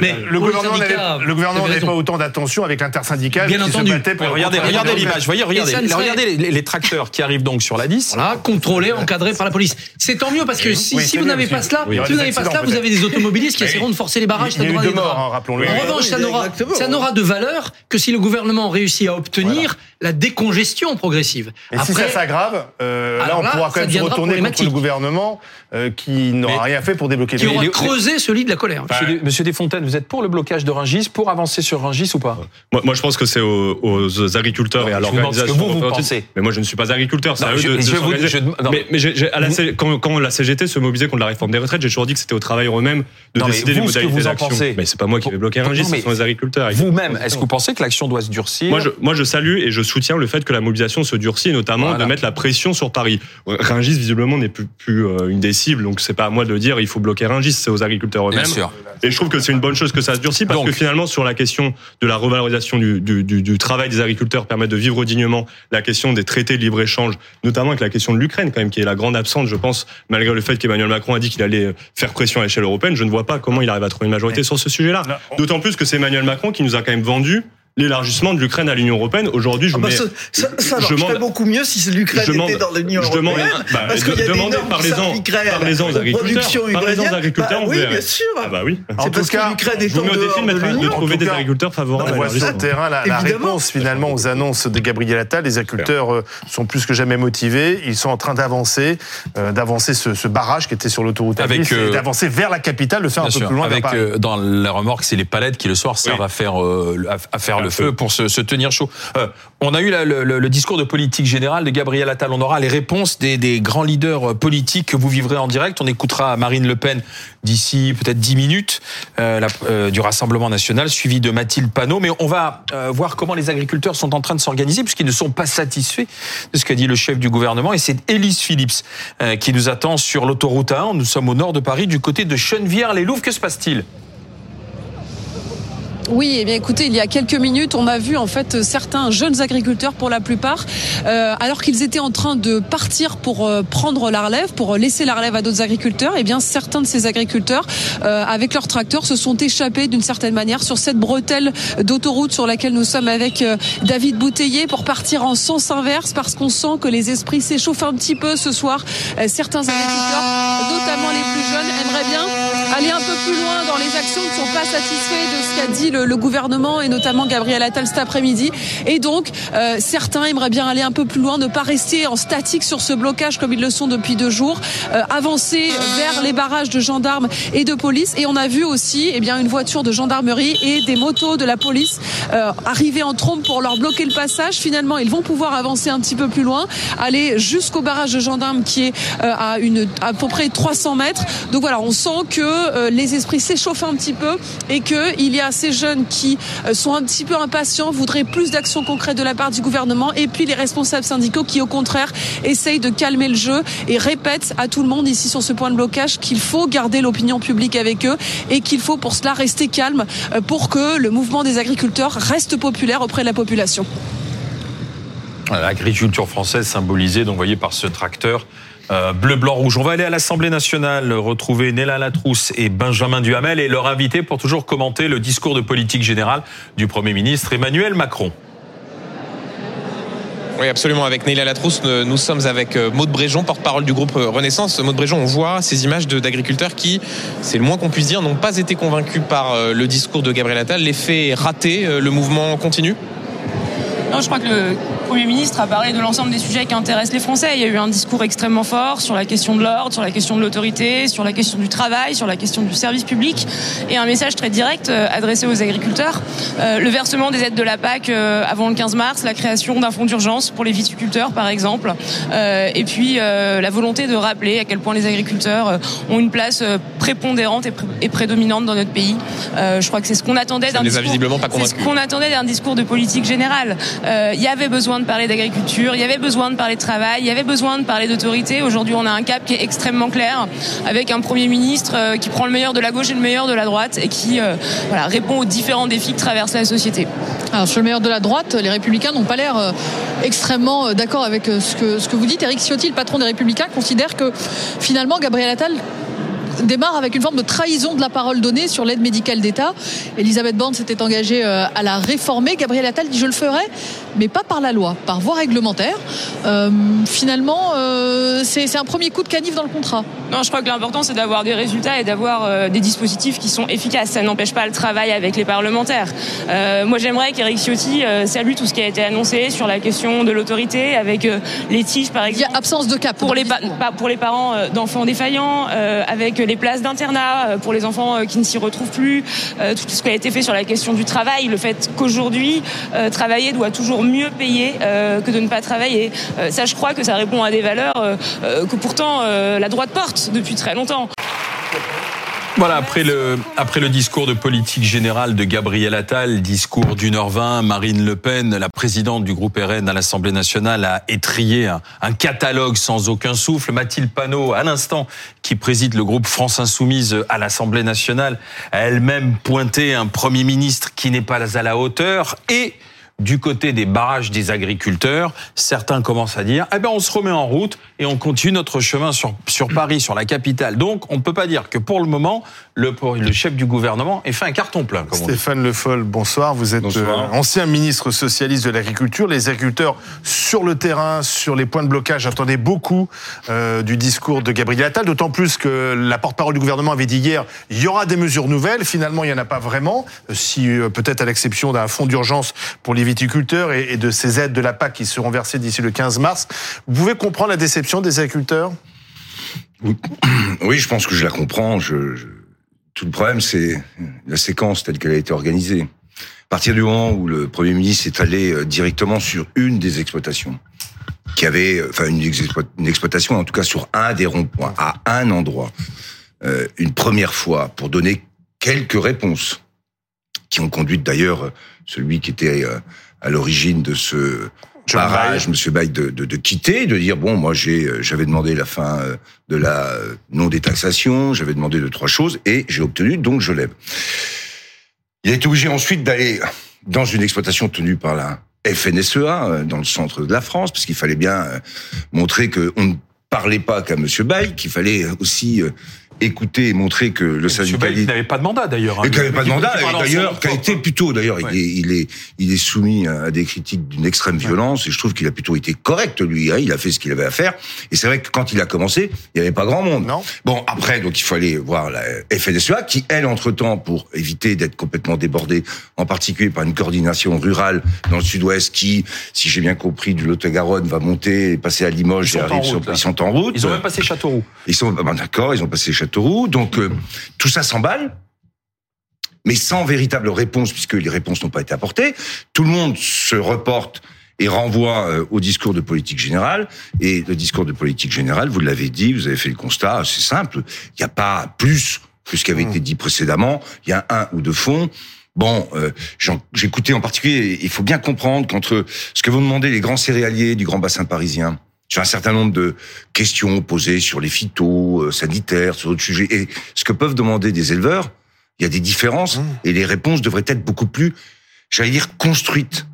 Mais le gouvernement n'avait pas autant d'attention avec l'intersyndicale Bien qui entendu. se battait pour Regardez, regardez l'image. Voyez, regardez, regardez les, les tracteurs qui arrivent donc sur la 10. Voilà, contrôlés, encadrés par la police. C'est tant mieux parce que si, Oui, si c'est vous n'avez pas cela, Oui, si vous n'avez pas cela, vous avez des automobilistes qui essaieront de forcer les barrages. Ça n'aura hein, rappelons-le. En revanche, ça n'aura de valeur que si le gouvernement réussit à obtenir la décongestion progressive. Et si ça s'aggrave, euh, là, on là, pourra quand même se retourner contre le gouvernement euh, qui n'aura rien fait pour débloquer qui les aura les- creusé ce lit de la colère. Monsieur, Des- Monsieur Desfontaines, vous êtes pour le blocage de Rungis, pour avancer sur Rungis ou pas? Moi, moi, je pense que c'est aux, aux agriculteurs et à vous l'organisation. vous, vous représentative. pensez. Mais moi, je ne suis pas agriculteur. C'est à eux je- de, je vous- s'organiser. je- non. mais à la quand, quand la CGT se mobilisait contre la réforme des retraites, j'ai toujours dit que c'était aux travailleurs eux-mêmes de Non, décider vous, les modalités d'action. Mais c'est pas moi qui vais bloquer Rungis, ce sont les agriculteurs. Vous-même, est-ce que vous pensez que l'action doit se durcir? Moi, je salue et je soutiens le fait que la mobilisation se durcit, et notamment Voilà. de mettre la pression sur Paris. Rungis, visiblement, n'est plus, plus euh, une des cibles, donc c'est pas à moi de le dire, il faut bloquer Rungis, c'est aux agriculteurs Bien eux-mêmes. sûr. Et je trouve que c'est une bonne chose que ça se durcit, parce Donc. que finalement, sur la question de la revalorisation du, du, du, du travail des agriculteurs, permettre de vivre dignement, la question des traités de libre-échange, notamment avec la question de l'Ukraine, quand même, qui est la grande absente, je pense, malgré le fait qu'Emmanuel Macron a dit qu'il allait faire pression à l'échelle européenne, je ne vois pas comment il arrive à trouver une majorité sur ce sujet-là. D'autant plus que c'est Emmanuel Macron qui nous a quand même vendu l'élargissement de l'Ukraine à l'Union européenne. Aujourd'hui, je Ah vous bah, mets, ça, ça, ça je marcherait demande- beaucoup mieux si l'Ukraine était dans l'Union je demande- européenne. bah, parce qu'il y a demandez, parlez-en, parlez-en aux agriculteurs, production parlez-en aux agriculteurs, Bah oui, bien sûr. Ah bah oui. C'est parce que l'Ukraine est en mets au défi dehors de, de trouver des agriculteurs favorables On voit sur le terrain la, la Évidemment. réponse finalement aux annonces de Gabriel Attal. Les agriculteurs euh, sont plus que jamais motivés. Ils sont en train d'avancer, euh, d'avancer ce, ce barrage qui était sur l'autoroute Avec, A10 euh, et d'avancer vers la capitale, de faire un peu sûr, plus loin avec euh, dans la remorque, c'est les palettes qui le soir servent à faire à faire le feu pour se, tenir chaud. Euh, on a eu le, discours de politique générale de Gabriel Attal. On aura les réponses des, grands leaders euh, politiques que vous vivrez en direct. On écoutera Marine Le Pen d'ici peut-être 10 minutes euh, du Rassemblement national, suivi de Mathilde Panot. Mais on va voir comment les agriculteurs sont en train de s'organiser puisqu'ils ne sont pas satisfaits de ce qu'a dit le chef du gouvernement. Et c'est Élise Phillips qui nous attend sur l'autoroute A1. Nous sommes au nord de Paris, du côté de Chenevière-les-Louves. Que se passe-t-il? Oui, eh bien écoutez, il y a quelques minutes, on a vu en fait certains jeunes agriculteurs, pour la plupart, euh, alors qu'ils étaient en train de partir pour euh, prendre la relève, pour laisser la relève à d'autres agriculteurs. Eh bien, certains de ces agriculteurs, euh, avec leurs tracteurs, se sont échappés d'une certaine manière sur cette bretelle d'autoroute sur laquelle nous sommes avec David Bouteiller pour partir en sens inverse, parce qu'on sent que les esprits s'échauffent un petit peu ce soir. Certains agriculteurs, notamment les plus jeunes, aimeraient bien aller un peu plus loin dans les actions, ne sont pas satisfaits de ce qu'a dit le, gouvernement et notamment Gabriel Attal cet après-midi. Et donc, euh, certains aimeraient bien aller un peu plus loin, ne pas rester en statique sur ce blocage comme ils le sont depuis deux jours, euh, avancer vers les barrages de gendarmes et de police. Et on a vu aussi eh bien, une voiture de gendarmerie et des motos de la police euh, arriver en trompe pour leur bloquer le passage. Finalement, ils vont pouvoir avancer un petit peu plus loin, aller jusqu'au barrage de gendarmes qui est à, une, à peu près 300 mètres. Donc voilà, on sent que les esprits s'échauffent un petit peu et qu'il y a ces jeunes qui euh, sont un petit peu impatients, voudraient plus d'actions concrètes de la part du gouvernement et puis les responsables syndicaux qui au contraire essayent de calmer le jeu et répètent à tout le monde ici sur ce point de blocage qu'il faut garder l'opinion publique avec eux et qu'il faut pour cela rester calme euh, pour que le mouvement des agriculteurs reste populaire auprès de la population. L'agriculture française symbolisée, donc, voyez, par ce tracteur euh, bleu, blanc, rouge. On va aller à l'Assemblée nationale retrouver Néla Latrousse et Benjamin Duhamel et leur inviter pour toujours commenter le discours de politique générale du Premier ministre Emmanuel Macron. Oui, absolument. Avec Neila Latrousse, nous sommes avec euh, Maude Bréjon, porte-parole du groupe euh, Renaissance. Maude Bréjon, on voit ces images d'agriculteurs qui, c'est le moins qu'on puisse dire, n'ont pas été convaincus par le discours de Gabriel Attal. L'effet raté, le mouvement continue? Non, je crois que le Premier ministre a parlé de l'ensemble des sujets qui intéressent les Français. Il y a eu un discours extrêmement fort sur la question de l'ordre, sur la question de l'autorité, sur la question du travail, sur la question du service public, et un message très direct euh, adressé aux agriculteurs. Euh, le versement des aides de la PAC euh, avant le 15 mars, la création d'un fonds d'urgence pour les viticulteurs, par exemple, euh, et puis la volonté de rappeler à quel point les agriculteurs ont une place prépondérante et, pré- et prédominante dans notre pays. Je crois que c'est ce qu'on attendait d'un ne les a discours. visiblement pas c'est ce qu'on attendait d'un discours de politique générale. Euh, Il y avait besoin de parler d'agriculture, il y avait besoin de parler de travail, il y avait besoin de parler d'autorité. Aujourd'hui, on a un cap qui est extrêmement clair, avec un premier ministre euh, qui prend le meilleur de la gauche et le meilleur de la droite et qui euh, répond aux différents défis que traverse la société. Alors sur le meilleur de la droite, les Républicains n'ont pas l'air euh, extrêmement euh, d'accord avec euh, ce que, ce que vous dites. Éric Ciotti, le patron des Républicains, considère que finalement Gabriel Attal démarre avec une forme de trahison de la parole donnée sur l'aide médicale d'État. Elisabeth Borne s'était engagée euh, à la réformer. Gabriel Attal dit je le ferai, mais pas par la loi, par voie réglementaire. Euh, finalement, euh, c'est un premier coup de canif dans le contrat. Non, je crois que l'important c'est d'avoir des résultats et d'avoir euh, des dispositifs qui sont efficaces. Ça n'empêche pas le travail avec les parlementaires. Moi, j'aimerais qu'Éric Ciotti salue tout ce qui a été annoncé sur la question de l'autorité, avec les tiges par exemple. Il y a absence de cap pour les pa- pas- pour les parents d'enfants défaillants, avec les places d'internat pour les enfants qui ne s'y retrouvent plus, tout ce qui a été fait sur la question du travail, le fait qu'aujourd'hui travailler doit toujours mieux payer euh, que de ne pas travailler. Euh, ça, je crois que ça répond à des valeurs euh, que pourtant la droite porte depuis très longtemps. Voilà, après le, après le discours de politique générale de Gabriel Attal, discours d'une heure vingt, Marine Le Pen, la présidente du groupe RN à l'Assemblée nationale, a étrié un, un catalogue sans aucun souffle. Mathilde Panot, à l'instant, qui préside le groupe France Insoumise à l'Assemblée nationale, a elle-même pointé un Premier ministre qui n'est pas à la hauteur et du côté des barrages des agriculteurs, certains commencent à dire eh ben on se remet en route et on continue notre chemin sur sur Paris, sur la capitale. Donc on ne peut pas dire que pour le moment le le chef du gouvernement ait fait un carton plein. Comme. Stéphane Le Foll, bonsoir. Vous êtes Bonsoir. euh, ancien ministre socialiste de l'agriculture. Les agriculteurs sur le terrain, sur les points de blocage, attendaient beaucoup euh, du discours de Gabriel Attal, d'autant plus que la porte-parole du gouvernement avait dit hier il y aura des mesures nouvelles. Finalement, il n'y en a pas vraiment, euh, si euh, peut-être à l'exception d'un fonds d'urgence pour les viticulteurs et, de ces aides de la PAC qui seront versées d'ici le 15 mars. Vous pouvez comprendre la déception des agriculteurs? Oui, je pense que je la comprends. Tout le problème, c'est la séquence telle qu'elle a été organisée. À partir du moment où le Premier ministre est allé euh, directement sur une des exploitations, qui avait, euh, enfin une, explo- une exploitation, en tout cas sur un des ronds-points, à un endroit, euh, une première fois, pour donner quelques réponses, qui ont conduit d'ailleurs celui qui était euh, à l'origine de ce barrage, Monsieur Baye, de, de, de quitter, de dire bon, moi j'ai, euh, j'avais demandé la fin euh, de la non détaxation, j'avais demandé deux trois choses et j'ai obtenu, donc je lève. Il a été obligé ensuite d'aller dans une exploitation tenue par la FNSEA dans le centre de la France, parce qu'il fallait bien montrer que on ne parlait pas qu'à Monsieur Baye, qu'il fallait aussi écouter et montrer que le syndicat Bailly n'avait pas de mandat d'ailleurs. hein. qui n'avait pas de mandat, en d'ailleurs, qui a été plutôt, d'ailleurs, il, est, il, est, il est soumis à des critiques d'une extrême violence, et je trouve qu'il a plutôt été correct, lui, hein, il a fait ce qu'il avait à faire, et c'est vrai que quand il a commencé, il n'y avait pas grand monde. Bon, après, donc, il fallait voir la FNSEA, qui, elle, entre-temps, pour éviter d'être complètement débordée, en particulier par une coordination rurale dans le sud-ouest, qui, si j'ai bien compris, du Lot-et-Garonne, va monter et passer à Limoges, Ils et sont en arrive sur- route, ils sont en route. Ils ont même passé Châteauroux. Ils sont ben, d'accord, ils ont passé Châteauroux, donc euh, tout ça s'emballe, mais sans véritable réponse puisque les réponses n'ont pas été apportées. Tout le monde se reporte et renvoie euh, au discours de politique générale. Et le discours de politique générale, vous l'avez dit, vous avez fait le constat, c'est simple. Il n'y a pas plus que ce qui avait été dit précédemment. Il y a un ou deux fonds. Bon, euh, j'écoutais en particulier, il faut bien comprendre qu'entre ce que vont demander les grands céréaliers du grand bassin parisien, sur un certain nombre de questions posées sur les phytos, euh, sanitaires, sur d'autres sujets, et ce que peuvent demander des éleveurs, il y a des différences, et les réponses devraient être beaucoup plus, j'allais dire, construites.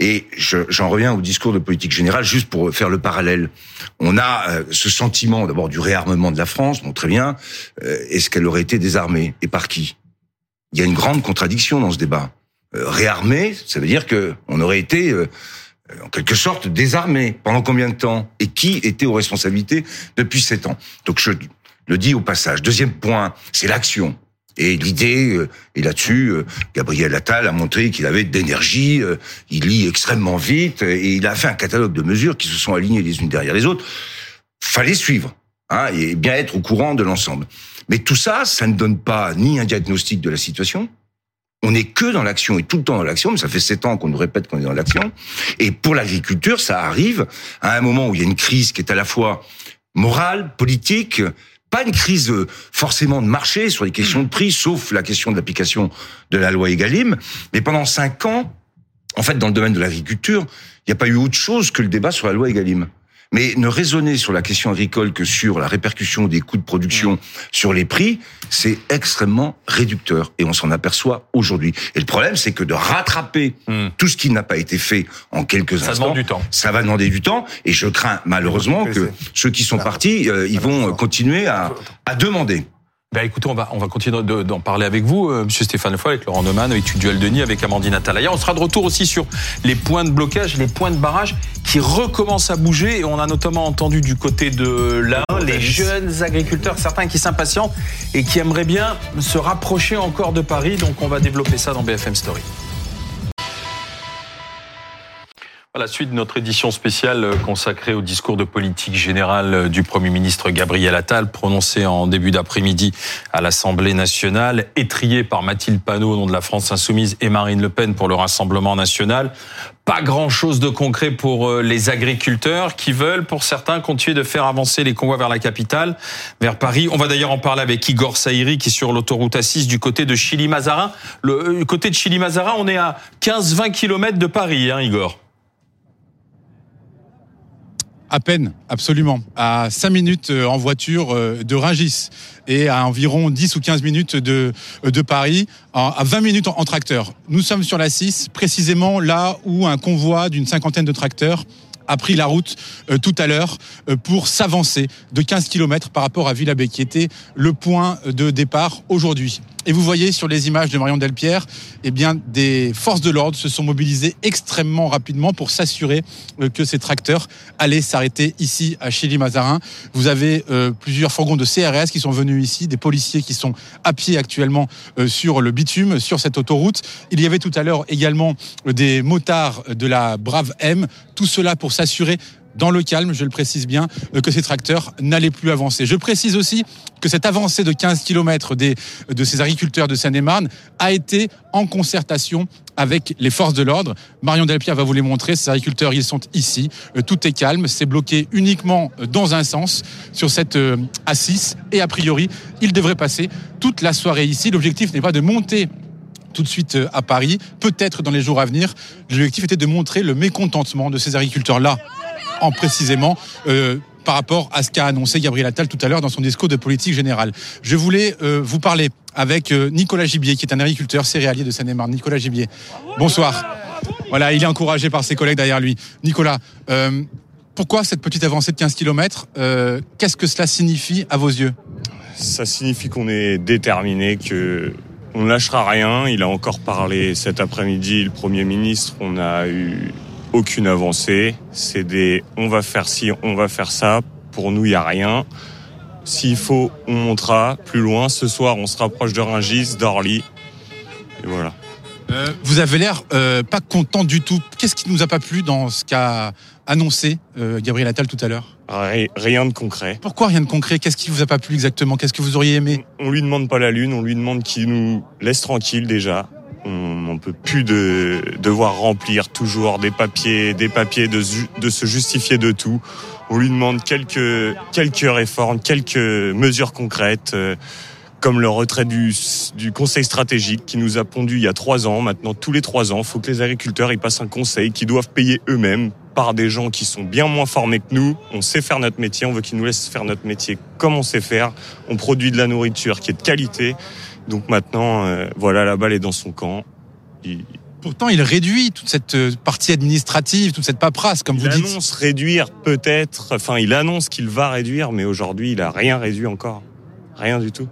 Et je- j'en reviens au discours de politique générale, juste pour faire le parallèle. On a euh, ce sentiment d'abord du réarmement de la France, bon très bien, euh, est-ce qu'elle aurait été désarmée Et par qui? Il y a une grande contradiction dans ce débat. Euh, réarmée, ça veut dire que on aurait été euh, en quelque sorte désarmé. Pendant combien de temps Et qui était aux responsabilités depuis sept ans? Donc je le dis au passage. Deuxième point, c'est l'action. Et l'idée, euh, et là-dessus, euh, Gabriel Attal a montré qu'il avait de l'énergie, euh, il lit extrêmement vite, et il a fait un catalogue de mesures qui se sont alignées les unes derrière les autres. Fallait suivre, hein, et bien être au courant de l'ensemble. Mais tout ça, ça ne donne pas ni un diagnostic de la situation, on n'est que dans l'action et tout le temps dans l'action, mais ça fait sept ans qu'on nous répète qu'on est dans l'action. Et pour l'agriculture, ça arrive à un moment où il y a une crise qui est à la fois morale, politique, pas une crise euh, forcément de marché sur les questions de prix, sauf la question de l'application de la loi Egalim. Mais pendant cinq ans, en fait, dans le domaine de l'agriculture, il n'y a pas eu autre chose que le débat sur la loi Egalim. Mais ne raisonner sur la question agricole que sur la répercussion des coûts de production sur les prix, c'est extrêmement réducteur. Et on s'en aperçoit aujourd'hui. Et le problème, c'est que de rattraper tout ce qui n'a pas été fait en quelques Ça instants, du temps. ça va demander du temps. Et je crains malheureusement que ceux qui sont partis, euh, ils vont continuer à, à demander. Ben écoutez, on va, on va continuer de- d'en parler avec vous, euh, Monsieur Stéphane Foy, avec Laurent Neumann, avec Duel Denis, avec Amandine Atalaya. On sera de retour aussi sur les points de blocage, les points de barrage qui recommencent à bouger. Et on a notamment entendu du côté de l'Ain les jeunes agriculteurs, certains qui s'impatientent et qui aimeraient bien se rapprocher encore de Paris. Donc on va développer ça dans BFM Story. À la suite de notre édition spéciale euh, consacrée au discours de politique générale euh, du Premier ministre Gabriel Attal, prononcé en début d'après-midi à l'Assemblée nationale, étrié par Mathilde Panot au nom de la France Insoumise et Marine Le Pen pour le Rassemblement national. Pas grand-chose de concret pour euh, les agriculteurs qui veulent, pour certains, continuer de faire avancer les convois vers la capitale, vers Paris. On va d'ailleurs en parler avec Igor Saïri qui est sur l'autoroute A6 du côté de Chili-Mazarin. Le côté de Chili-Mazarin, on est à 15-20 kilomètres de Paris, hein, Igor. À peine, absolument. À 5 minutes euh, en voiture euh, de Rungis et à environ 10 ou 15 minutes de, euh, Paris, à 20 minutes en, tracteur. Nous sommes sur la 6, précisément là où un convoi d'une cinquantaine de tracteurs a pris la route tout à l'heure pour s'avancer de 15 km par rapport à Villabé, qui était le point de départ aujourd'hui. Et vous voyez sur les images de Marion Delpierre, eh bien, des forces de l'ordre se sont mobilisées extrêmement rapidement pour s'assurer euh, que ces tracteurs allaient s'arrêter ici à Chili-Mazarin. Vous avez euh, plusieurs fourgons de CRS qui sont venus ici, des policiers qui sont à pied actuellement euh, sur le bitume, sur cette autoroute. Il y avait tout à l'heure également des motards de la Brave M. Tout cela pour s'assurer dans le calme, je le précise bien, euh, que ces tracteurs n'allaient plus avancer. Je précise aussi que cette avancée de 15 km des, de ces agriculteurs de Seine-et-Marne a été en concertation avec les forces de l'ordre. Marion Delpierre va vous les montrer. Ces agriculteurs, ils sont ici. Euh, Tout est calme. C'est bloqué uniquement euh, dans un sens sur cette euh, A6. Et a priori, ils devraient passer toute la soirée ici. L'objectif n'est pas de monter tout de suite à Paris, peut-être dans les jours à venir. L'objectif était de montrer le mécontentement de ces agriculteurs-là, en précisément euh, par rapport à ce qu'a annoncé Gabriel Attal tout à l'heure dans son discours de politique générale. Je voulais euh, vous parler avec euh, Nicolas Gibier, qui est un agriculteur céréalier de Seine-et-Marne. Nicolas Gibier, bonsoir. Voilà, il est encouragé par ses collègues derrière lui. Nicolas, pourquoi cette petite avancée de 15 km Qu'est-ce que cela signifie à vos yeux? Ça signifie qu'on est déterminé, que on ne lâchera rien. Il a encore parlé cet après-midi, le Premier ministre. On n'a eu aucune avancée. C'est des on va faire ci, on va faire ça. Pour nous, il n'y a rien. S'il faut, on montera plus loin. Ce soir, on se rapproche de Rungis, d'Orly. Et voilà. Euh, vous avez l'air euh, pas content du tout. Qu'est-ce qui ne nous a pas plu dans ce qu'a annoncé euh, Gabriel Attal tout à l'heure? Ri- Rien de concret. Pourquoi rien de concret? Qu'est-ce qui vous a pas plu exactement? Qu'est-ce que vous auriez aimé? On lui demande pas la lune, on lui demande qu'il nous laisse tranquille déjà. On n'en peut plus de devoir remplir toujours des papiers, des papiers, de, se justifier de tout. On lui demande quelques réformes, quelques mesures concrètes, euh, comme le retrait du, du conseil stratégique qui nous a pondu il y a trois ans. Maintenant, tous les trois ans, il faut que les agriculteurs y passent un conseil qu'ils doivent payer eux-mêmes par des gens qui sont bien moins formés que nous. On sait faire notre métier, on veut qu'ils nous laissent faire notre métier comme on sait faire. On produit de la nourriture qui est de qualité. Donc maintenant, euh, voilà, la balle est dans son camp. Il, Pourtant, il réduit toute cette euh, partie administrative, toute cette paperasse, comme vous il dites. annonce réduire peut-être, enfin il annonce qu'il va réduire, mais aujourd'hui il a rien réduit encore. Rien du tout.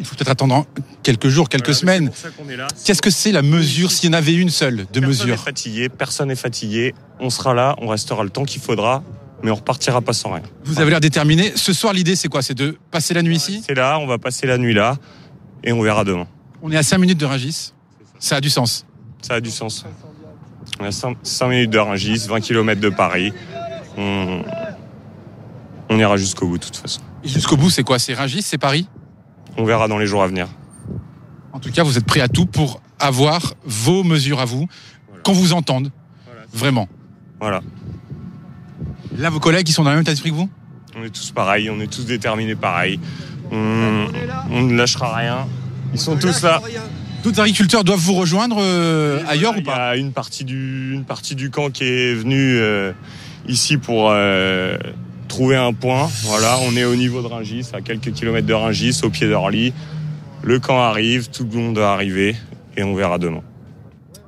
Il faut peut-être attendre quelques jours, quelques semaines. qu'on est là. Qu'est-ce que c'est la mesure, s'il y en avait une seule, de Personne n'est mesure fatigué, personne n'est fatigué. On sera là, on restera le temps qu'il faudra, mais on repartira pas sans rien. Vous avez l'air déterminé. Ce soir, l'idée, c'est quoi? C'est de passer la nuit ici? C'est là, on va passer la nuit là. Et on verra demain. On est à 5 minutes de Rungis. Ça a du sens. Ça a du sens. On est à 5, minutes de Rungis, 20 km de Paris. On, on ira jusqu'au bout de toute façon. Jusqu'au bout, c'est quoi? C'est Rungis, c'est Paris? On verra dans les jours à venir. En tout cas, vous êtes prêt à tout pour avoir vos mesures à vous, qu'on vous entende. Vraiment. Voilà. Là, vos collègues, ils sont dans le même état d'esprit que vous? On est tous pareils, on est tous déterminés pareil. On, on ne lâchera rien. Ils sont tous là. D'autres agriculteurs doivent vous rejoindre euh, ailleurs ou pas Il y a une partie du, une partie du camp qui est venue euh, ici pour euh, trouver un point. Voilà, on est au niveau de Ringis, à quelques kilomètres de Ringis, au pied d'Orly. Le camp arrive, tout le monde doit arriver et on verra demain.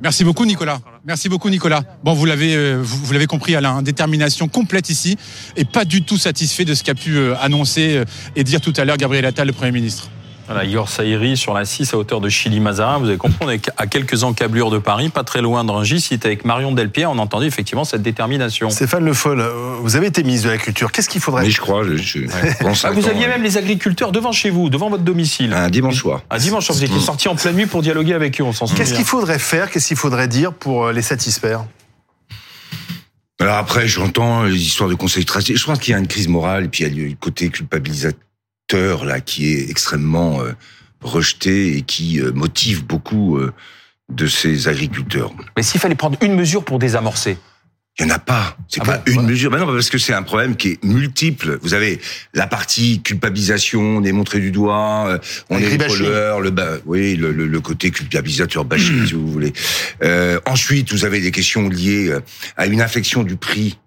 Merci beaucoup Nicolas. Merci beaucoup Nicolas. Bon, vous l'avez euh, vous, l'avez compris, Alain, détermination complète ici et pas du tout satisfait de ce qu'a pu euh, annoncer euh, et dire tout à l'heure Gabriel Attal, le Premier ministre. Voilà, Igor Saïri sur la 6 à hauteur de Chili-Mazarin. Vous avez compris, on est à quelques encablures de Paris, pas très loin de Rungis. Il était avec Marion Delpierre. On entendait effectivement cette détermination. Stéphane Le Foll, euh, vous avez été ministre de la Culture. Qu'est-ce qu'il faudrait Oui, je crois. Je, je- Ah, vous aviez même les agriculteurs devant chez vous, devant votre domicile. Un dimanche soir. Un dimanche soir, vous étiez sorti en pleine nuit pour dialoguer avec eux, on s'en souvient. Qu'est-ce qu'il faudrait faire Qu'est-ce qu'il faudrait dire pour euh, les satisfaire? Alors après, j'entends les histoires de conseils stratégiques. Je pense qu'il y a une crise morale et puis il y a le côté culpabilisateur là qui est extrêmement euh, rejeté et qui euh, motive beaucoup euh, de ces agriculteurs. Mais s'il fallait prendre une mesure pour désamorcer Il n'y en a pas. C'est Ah pas bon une mesure. Ben non, parce que c'est un problème qui est multiple. Vous avez la partie culpabilisation, on est montré du doigt, on est voleurs, le, ba- oui, le, le, le côté culpabilisateur, bashing, si vous voulez. Euh, ensuite, vous avez des questions liées à une inflexion du prix.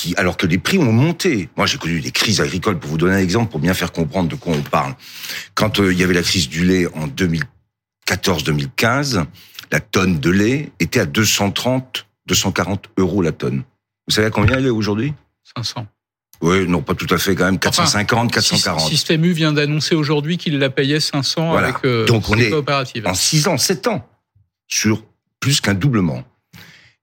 Qui, alors que les prix ont monté. Moi, j'ai connu des crises agricoles. Pour vous donner un exemple, pour bien faire comprendre de quoi on parle. Quand euh, il y avait la crise du lait en 2014-2015, la tonne de lait était à 230, 240 euros la tonne. Vous savez à combien elle est aujourd'hui? 500. Oui, non, pas tout à fait quand même. 450, 440. Système U vient d'annoncer aujourd'hui qu'il la payait 500 Voilà. avec euh, Donc on est en 6 ans, 7 ans, sur plus qu'un doublement.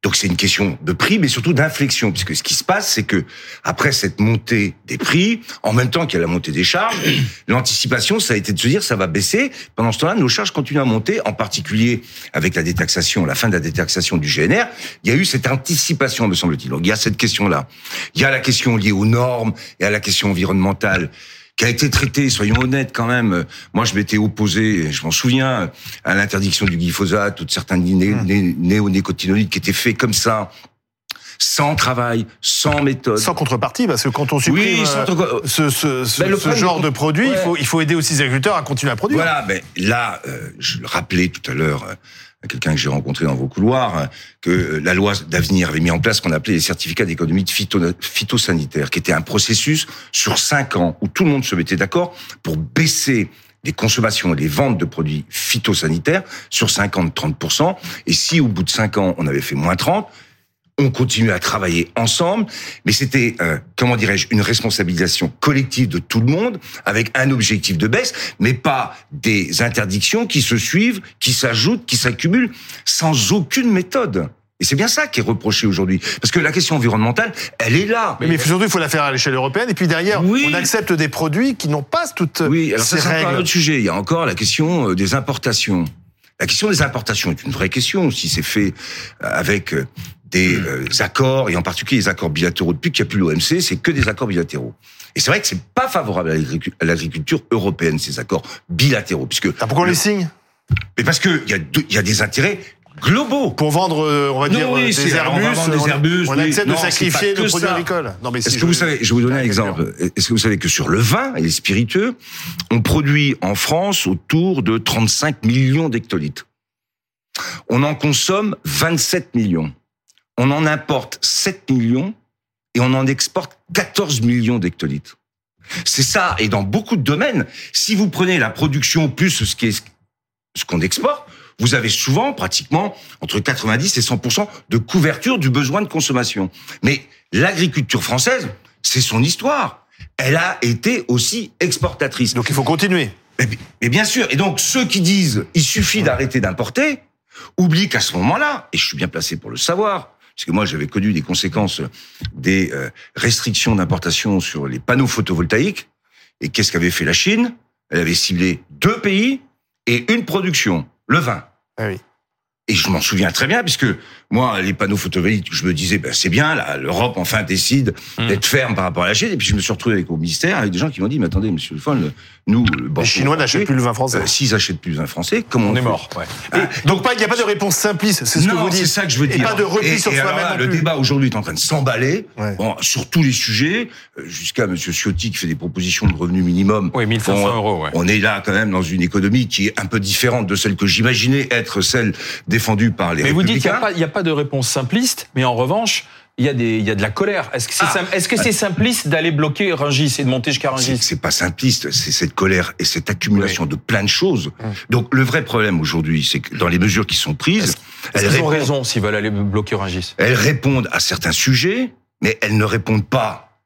Donc c'est une question de prix, mais surtout d'inflexion, puisque ce qui se passe, c'est que après cette montée des prix, en même temps qu'il y a la montée des charges, l'anticipation, ça a été de se dire ça va baisser. Pendant ce temps-là, nos charges continuent à monter, en particulier avec la détaxation, la fin de la détaxation du GNR. Il y a eu cette anticipation, me semble-t-il. Donc il y a cette question-là. Il y a la question liée aux normes et à la question environnementale qui a été traitée, soyons honnêtes quand même. Moi, je m'étais opposé, je m'en souviens, à l'interdiction du glyphosate ou de certains né- né- néonicotinoïdes qui étaient faits comme ça, sans travail, sans méthode. Sans contrepartie, parce que quand on supprime Oui, sans euh, ce, ce- ce- Ben, ce genre de produit, il, faut, il faut aider aussi les agriculteurs à continuer à produire. Voilà, ben là, euh, je le rappelais tout à l'heure euh, quelqu'un que j'ai rencontré dans vos couloirs, euh, que euh, la loi d'avenir avait mis en place ce qu'on appelait les certificats d'économie phyto- phytosanitaire, qui était un processus sur cinq ans où tout le monde se mettait d'accord pour baisser les consommations et les ventes de produits phytosanitaires sur 50-30%. Et si au bout de cinq ans, on avait fait moins 30, on continuait à travailler ensemble, mais c'était, euh, comment dirais-je, une responsabilisation collective de tout le monde, avec un objectif de baisse, mais pas des interdictions qui se suivent, qui s'ajoutent, qui s'accumulent, sans aucune méthode. Et c'est bien ça qui est reproché aujourd'hui. Parce que la question environnementale, elle est là. Mais, mais surtout, il faut la faire à l'échelle européenne. Et puis derrière, on accepte des produits qui n'ont pas toutes Oui, alors ça, ces c'est encore un autre sujet. Il y a encore la question euh, des importations. La question des importations est une vraie question. Si c'est fait euh, avec euh, des euh, accords, et en particulier les accords bilatéraux, depuis qu'il n'y a plus l'OMC, c'est que des accords bilatéraux. Et c'est vrai que c'est pas favorable à l'agricu- à l'agriculture européenne, ces accords bilatéraux, puisque... pourquoi on les signe? Mais parce que il y, a y a des intérêts globaux. Pour vendre, euh, on va Non, dire, oui, euh, des alors, on va Airbus, des Airbus, on accepte de sacrifier que produits ça. agricoles. Non, mais si Est-ce que je- vous savez, je vais vous donner un exemple. Est-ce que vous savez que sur le vin et les spiritueux, on produit en France autour de 35 millions d'hectolitres. On en consomme 27 millions. On en importe 7 millions et on en exporte 14 millions d'hectolitres. C'est ça. Et dans beaucoup de domaines, si vous prenez la production plus ce qui est ce qu'on exporte, vous avez souvent pratiquement entre 90 et 100% de couverture du besoin de consommation. Mais l'agriculture française, c'est son histoire. Elle a été aussi exportatrice. Donc il faut continuer. Et bien sûr. Et donc ceux qui disent il suffit d'arrêter d'importer oublient qu'à ce moment-là, et je suis bien placé pour le savoir, parce que moi j'avais connu des conséquences des euh, restrictions d'importation sur les panneaux photovoltaïques. Et qu'est-ce qu'avait fait la Chine? Elle avait ciblé deux pays et une production, le vin. Ah oui. Et je m'en souviens très bien, puisque moi, les panneaux photovoltaïques, je me disais, ben, c'est bien, l'Europe enfin décide Hmm. d'être ferme par rapport à la Chine. Et puis je me suis retrouvé avec, au ministère avec des gens qui m'ont dit, mais attendez, monsieur Le Foll, nous, le Les Chinois n'achètent plus le vin français. Euh, S'ils achètent plus le vin français, comment on, On est mort. Ouais. Et donc pas, il n'y a pas de réponse simpliste, c'est ce que non, vous dites. c'est ça que je veux Et dire. pas de repli Et- sur et soi-même. Le plus. débat aujourd'hui est en train de s'emballer Ouais. bon, sur tous les sujets, euh, jusqu'à Monsieur Ciotti qui fait des propositions de revenu minimum. Oui, 1500 Bon, euros, ouais. On est là quand même dans une économie qui est un peu différente de celle que j'imaginais être celle défendue par les Mais vous dites qu'il n'y a, pas de réponse simpliste, mais en revanche, il y, a des, il y a de la colère. Est-ce que c'est Ah. simpliste d'aller bloquer Rungis et de monter jusqu'à Rungis c'est pas simpliste, c'est cette colère et cette accumulation de plein de choses. Hum. Donc le vrai problème aujourd'hui, c'est que dans les mesures qui sont prises, elles ont raison s'ils veulent aller bloquer Rungis? Elles répondent à certains sujets, mais elles ne répondent pas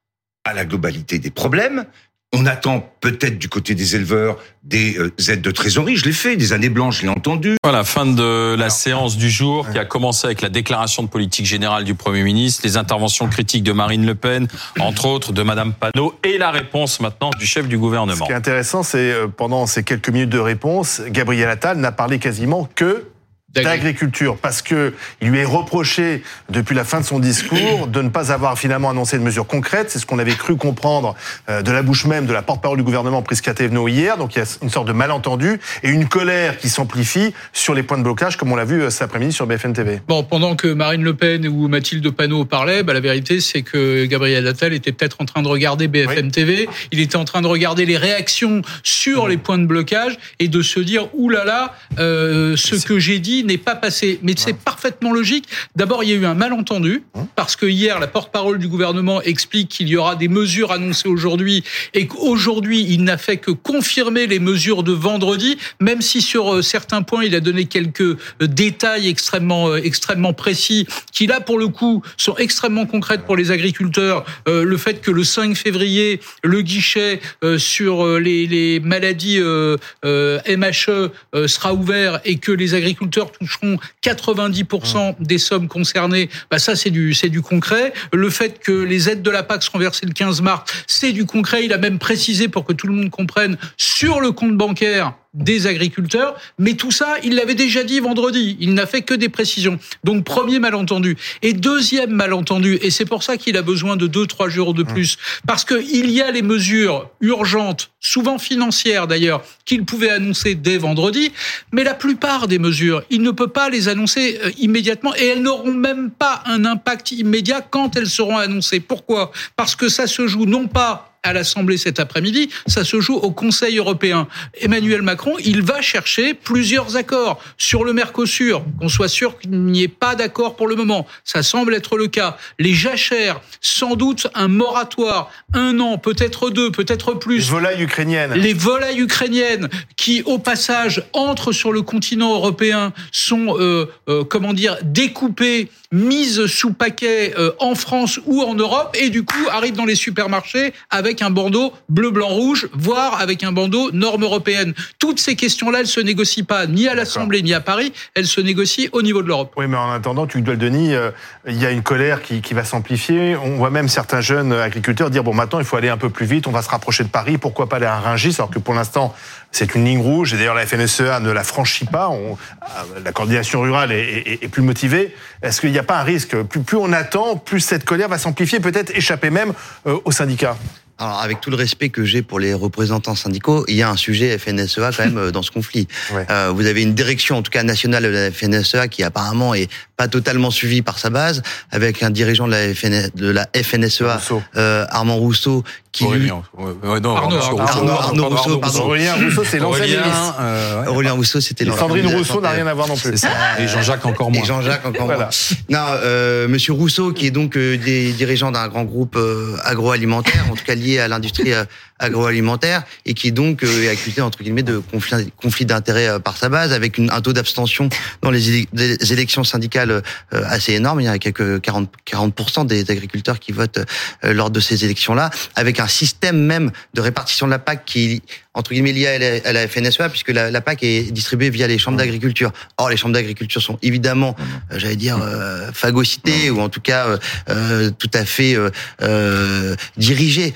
à la globalité des problèmes. On attend peut-être du côté des éleveurs des euh, aides de trésorerie. Je l'ai fait, des années blanches, je l'ai entendu. Voilà, fin de la séance du jour qui a commencé avec la déclaration de politique générale du Premier ministre, les interventions critiques de Marine Le Pen, entre autres de Madame Panot, et la réponse maintenant du chef du Ce gouvernement. qui est intéressant, c'est euh, pendant ces quelques minutes de réponse, Gabriel Attal n'a parlé quasiment que d'agriculture parce que il lui est reproché depuis la fin de son discours de ne pas avoir finalement annoncé de mesures concrètes. C'est ce qu'on avait cru comprendre euh, de la bouche même de la porte-parole du gouvernement Prisca Thévenot hier. Donc il y a une sorte de malentendu et une colère qui s'amplifie sur les points de blocage comme on l'a vu euh, cet après-midi sur BFM TV. Bon, pendant que Marine Le Pen ou Mathilde Panot parlaient, bah, la vérité, c'est que Gabriel Attal était peut-être en train de regarder BFM TV. Il était en train de regarder les réactions sur les points de blocage et de se dire, oulala, là là, euh, ce que j'ai dit n'est pas passé. Mais c'est parfaitement logique. D'abord, il y a eu un malentendu parce que hier, la porte-parole du gouvernement explique qu'il y aura des mesures annoncées aujourd'hui et qu'aujourd'hui, il n'a fait que confirmer les mesures de vendredi, même si sur euh, certains points, il a donné quelques euh, détails extrêmement, euh, extrêmement précis qui, là, pour le coup, sont extrêmement concrètes pour les agriculteurs. Euh, le fait que le 5 février, le guichet euh, sur les, les maladies euh, MHE sera ouvert et que les agriculteurs toucheront 90% des sommes concernées, bah ça c'est du c'est du concret. Le fait que les aides de la PAC seront versées le 15 mars, c'est du concret. Il a même précisé pour que tout le monde comprenne sur le compte bancaire des agriculteurs, mais tout ça, il l'avait déjà dit vendredi. Il n'a fait que des précisions. Donc premier malentendu. Et deuxième malentendu, et c'est pour ça qu'il a besoin de deux, trois jours de plus, parce que il y a les mesures urgentes, souvent financières d'ailleurs, qu'il pouvait annoncer dès vendredi, mais la plupart des mesures, il ne peut pas les annoncer euh, immédiatement, et elles n'auront même pas un impact immédiat quand elles seront annoncées. Pourquoi? Parce que ça se joue non pas à l'Assemblée cet après-midi, ça se joue au Conseil européen. Emmanuel Macron, il va chercher plusieurs accords sur le Mercosur, qu'on soit sûr qu'il n'y ait pas d'accord pour le moment. Ça semble être le cas. Les jachères, sans doute un moratoire, un an, peut-être deux, peut-être plus. Les volailles ukrainiennes. Les volailles ukrainiennes qui, au passage, entrent sur le continent européen, sont, euh, euh, comment dire, découpées, mises sous paquet euh, en France ou en Europe, et du coup arrivent dans les supermarchés avec un bandeau bleu, blanc, rouge, voire avec un bandeau norme européenne. Toutes ces questions-là, elles se négocient pas ni à l'Assemblée ni à Paris, elles se négocient au niveau de l'Europe. Oui, mais en attendant, tu dois le Denis, euh, il y a une colère qui, qui va s'amplifier. On voit même certains jeunes agriculteurs dire bon, maintenant il faut aller un peu plus vite, on va se rapprocher de Paris, pourquoi pas aller à Rungis, alors que pour l'instant c'est une ligne rouge et d'ailleurs la FNSEA ne la franchit pas. On, euh, la coordination rurale est, est- est plus motivée. Est-ce qu'il n'y a pas un risque? Plus, plus on attend, plus cette colère va s'amplifier, peut-être échapper même euh, aux syndicats Alors, avec tout le respect que j'ai pour les représentants syndicaux, il y a un sujet FNSEA quand même euh, dans ce conflit. Euh, vous avez une direction, en tout cas nationale de la FNSEA, qui apparemment est pas totalement suivie par sa base, avec un dirigeant de la, FN, de la FNSEA, euh, Armand Rousseau, qui lui... Aurélien. Ouais, ouais, non, Arnaud, Arnaud, Arnaud, Arnaud Rousseau, pardon. Aurélien Rousseau, c'est l'ancien Aurélien, ministre. euh, ouais. Aurélien Rousseau, c'était l'ancien Sandrine Rousseau n'a rien à voir non plus. Et Jean-Jacques encore moins. Et Jean-Jacques encore Voilà. moins. Non, euh, Monsieur Rousseau, qui est donc euh, des dirigeant d'un grand groupe euh, agroalimentaire, en tout cas lié à l'industrie euh, agroalimentaire, et qui est donc euh, est accusé entre guillemets de conflit, conflit d'intérêts euh, par sa base, avec une, un taux d'abstention dans les, élections syndicales euh, assez énorme. Il y a quelques 40 40% des agriculteurs qui votent euh, lors de ces élections-là, avec un système même de répartition de la PAC qui entre guillemets liée à la, FNSEA puisque la, la, PAC est distribuée via les chambres d'agriculture. Or, les chambres d'agriculture sont évidemment, euh, j'allais dire, euh, phagocytées ou en tout cas euh, euh tout à fait euh, dirigées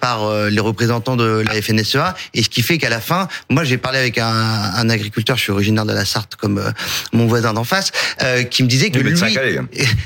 par les représentants de la FNSEA. Et ce qui fait qu'à la fin, moi j'ai parlé avec un, un, agriculteur, je suis originaire de la Sarthe comme mon voisin d'en face, qui me disait que lui...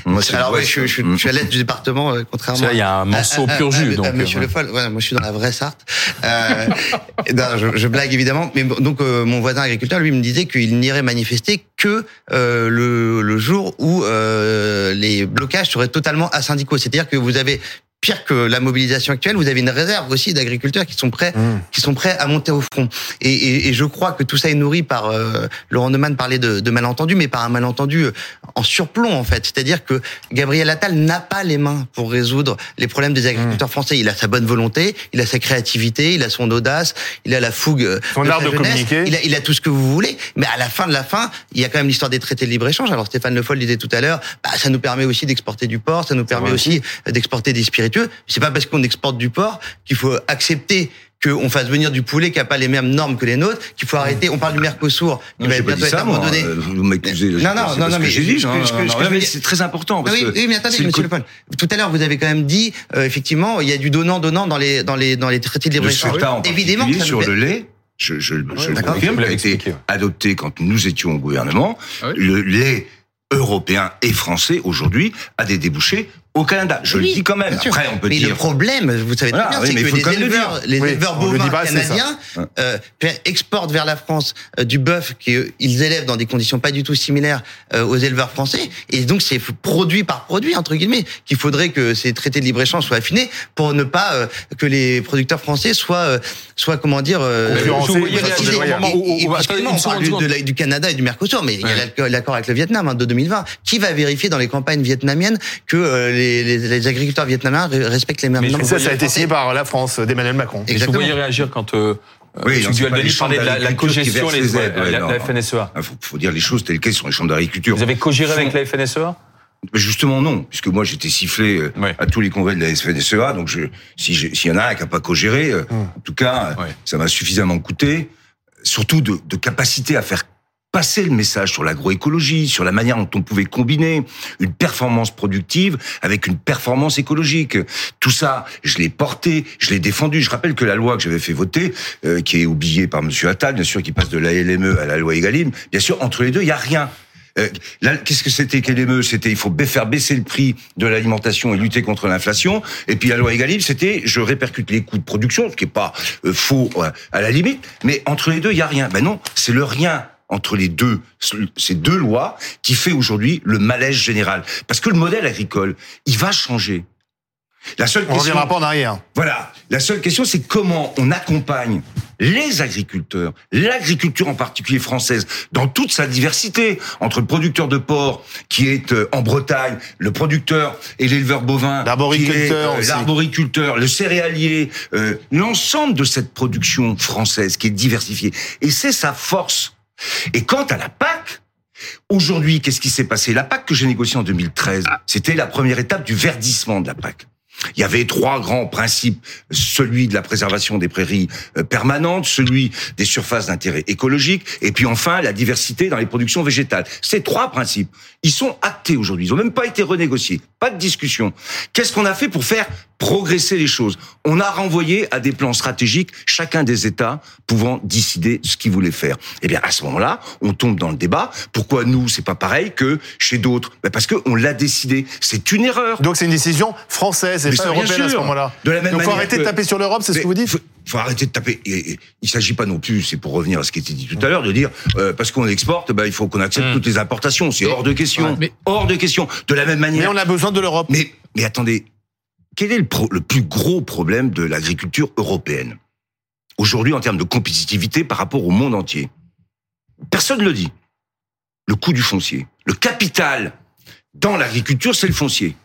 Moi, alors oui, je, je, je, suis à l'aide du département, contrairement. Il y a un morceau pur jus. donc, Monsieur Le Foll, ouais, moi je suis dans la vraie Sarthe. Euh, non, je, blague évidemment, mais donc euh, mon voisin agriculteur, lui, me disait qu'il n'irait manifester que euh, le, le, jour où euh, les blocages seraient totalement asyndicaux. C'est-à-dire que vous avez pire que la mobilisation actuelle, vous avez une réserve aussi d'agriculteurs qui sont prêts, mmh. qui sont prêts à monter au front. Et, et, et, je crois que tout ça est nourri par euh, Laurent Neumann parlait de, de malentendu, mais par un malentendu euh, en surplomb en fait. C'est-à-dire que Gabriel Attal n'a pas les mains pour résoudre les problèmes des agriculteurs mmh. français. Il a sa bonne volonté, il a sa créativité, il a son audace, il a la fougue, euh, son de art de jeunesse, communiquer. Il a, il a tout ce que vous voulez. Mais à la fin de la fin, il y a quand même l'histoire des traités de libre échange. Alors Stéphane Le Foll disait tout à l'heure, bah, ça nous permet aussi d'exporter du porc, ça nous permet aussi d'exporter des spiritueux. C'est pas parce qu'on exporte du porc qu'il faut accepter qu'on fasse venir du poulet qui n'a pas les mêmes normes que les nôtres, qu'il faut arrêter. On parle du Mercosur, qui non, va bientôt être abandonné. Vous m'accusez. Non, non, non, non, mais j'ai dit. C'est très important. Parce oui, oui, mais attendez, Monsieur Le Pen. Tout à l'heure, vous avez quand même dit, euh, effectivement, il y a du donnant-donnant dans les dans les dans les traités de libre-échange. Évidemment, sur le lait. Je, je, je le confirme, qui a été adopté quand nous étions au gouvernement. Le lait européen et français aujourd'hui a des débouchés au Canada. Je oui, le dis quand même. Après, on peut mais dire. le problème, vous savez très voilà, bien, oui, c'est que les éleveurs, les oui, éleveurs bovins pas, canadiens euh, exportent vers la France euh, du bœuf qu'ils élèvent dans des conditions pas du tout similaires euh, aux éleveurs français. Et donc, c'est produit par produit, entre guillemets, qu'il faudrait que ces traités de libre-échange soient affinés pour ne pas euh, que les producteurs français soient, euh, soient comment dire, on parle du, de, du Canada et du Mercosur, mais il y a l'accord avec le Vietnam hein, de 2020. Qui va vérifier dans les campagnes vietnamiennes que les, les, les agriculteurs vietnamiens respectent les mêmes normes. Ça, ça a été signé par la France d'Emmanuel Macron. Et vous voyez réagir quand euh, oui, M. Gualdani parlait de la, la cogestion, les, les aides, la, la, FNSEA. Il faut, faut, dire les choses telles quelles sont les chambres d'agriculture. Vous avez co-géré avec la FNSEA Justement non, puisque moi j'étais sifflé ouais. à tous les congrès de la FNSEA, donc je, si s'il y en a un qui n'a pas co-géré, hum. en tout cas, ouais. ça m'a suffisamment coûté, surtout de, de capacité à faire passer le message sur l'agroécologie, sur la manière dont on pouvait combiner une performance productive avec une performance écologique. Tout ça, je l'ai porté, je l'ai défendu. Je rappelle que la loi que j'avais fait voter, euh, qui est oubliée par Monsieur Attal, bien sûr, qui passe de la LME à la loi Egalim, bien sûr, entre les deux, il y a rien. Euh, qu'est-ce que c'était qu'LME C'était il faut faire baisser le prix de l'alimentation et lutter contre l'inflation. Et puis la loi Egalim, c'était je répercute les coûts de production, ce qui est pas euh, faux à la limite. Mais entre les deux, il y a rien. Ben non, c'est le rien entre les deux, ces deux lois, qui fait aujourd'hui le malaise général. Parce que le modèle agricole, il va changer. La seule on question, reviendra pas en arrière. Voilà. La seule question, c'est comment on accompagne les agriculteurs, l'agriculture en particulier française, dans toute sa diversité, entre le producteur de porc qui est en Bretagne, le producteur et l'éleveur bovin, l'arboriculteur, euh, l'arboriculteur, le céréalier, euh, l'ensemble de cette production française qui est diversifiée. Et c'est sa force. Et quant à la PAC, aujourd'hui, qu'est-ce qui s'est passé? La PAC que j'ai négociée en 2013, c'était la première étape du verdissement de la PAC. Il y avait trois grands principes, celui de la préservation des prairies permanentes, celui des surfaces d'intérêt écologique, et puis enfin la diversité dans les productions végétales. Ces trois principes, ils sont actés aujourd'hui, ils n'ont même pas été renégociés, pas de discussion. Qu'est-ce qu'on a fait pour faire progresser les choses? On a renvoyé à des plans stratégiques chacun des États pouvant décider ce qu'ils voulaient faire. Eh bien, à ce moment-là, on tombe dans le débat. Pourquoi nous, c'est pas pareil que chez d'autres? Ben Parce qu'on l'a décidé. C'est une erreur. Donc c'est une décision française et pas européenne à ce moment-là. De la même Donc faut manière arrêter que... de taper sur l'Europe, c'est ce que vous dites faut, faut arrêter de taper. Et, et, il s'agit pas non plus, c'est pour revenir à ce qui était dit tout à l'heure, de dire euh, parce qu'on exporte, ben, il faut qu'on accepte mmh. toutes les importations. C'est hors de question. Ouais, mais... Hors de question. De la même manière. Mais on a besoin de l'Europe. Mais, mais attendez, quel est le, pro, le plus gros problème de l'agriculture européenne? Aujourd'hui en termes de compétitivité par rapport au monde entier Personne ne le dit. Le coût du foncier. Le capital dans l'agriculture, c'est le foncier.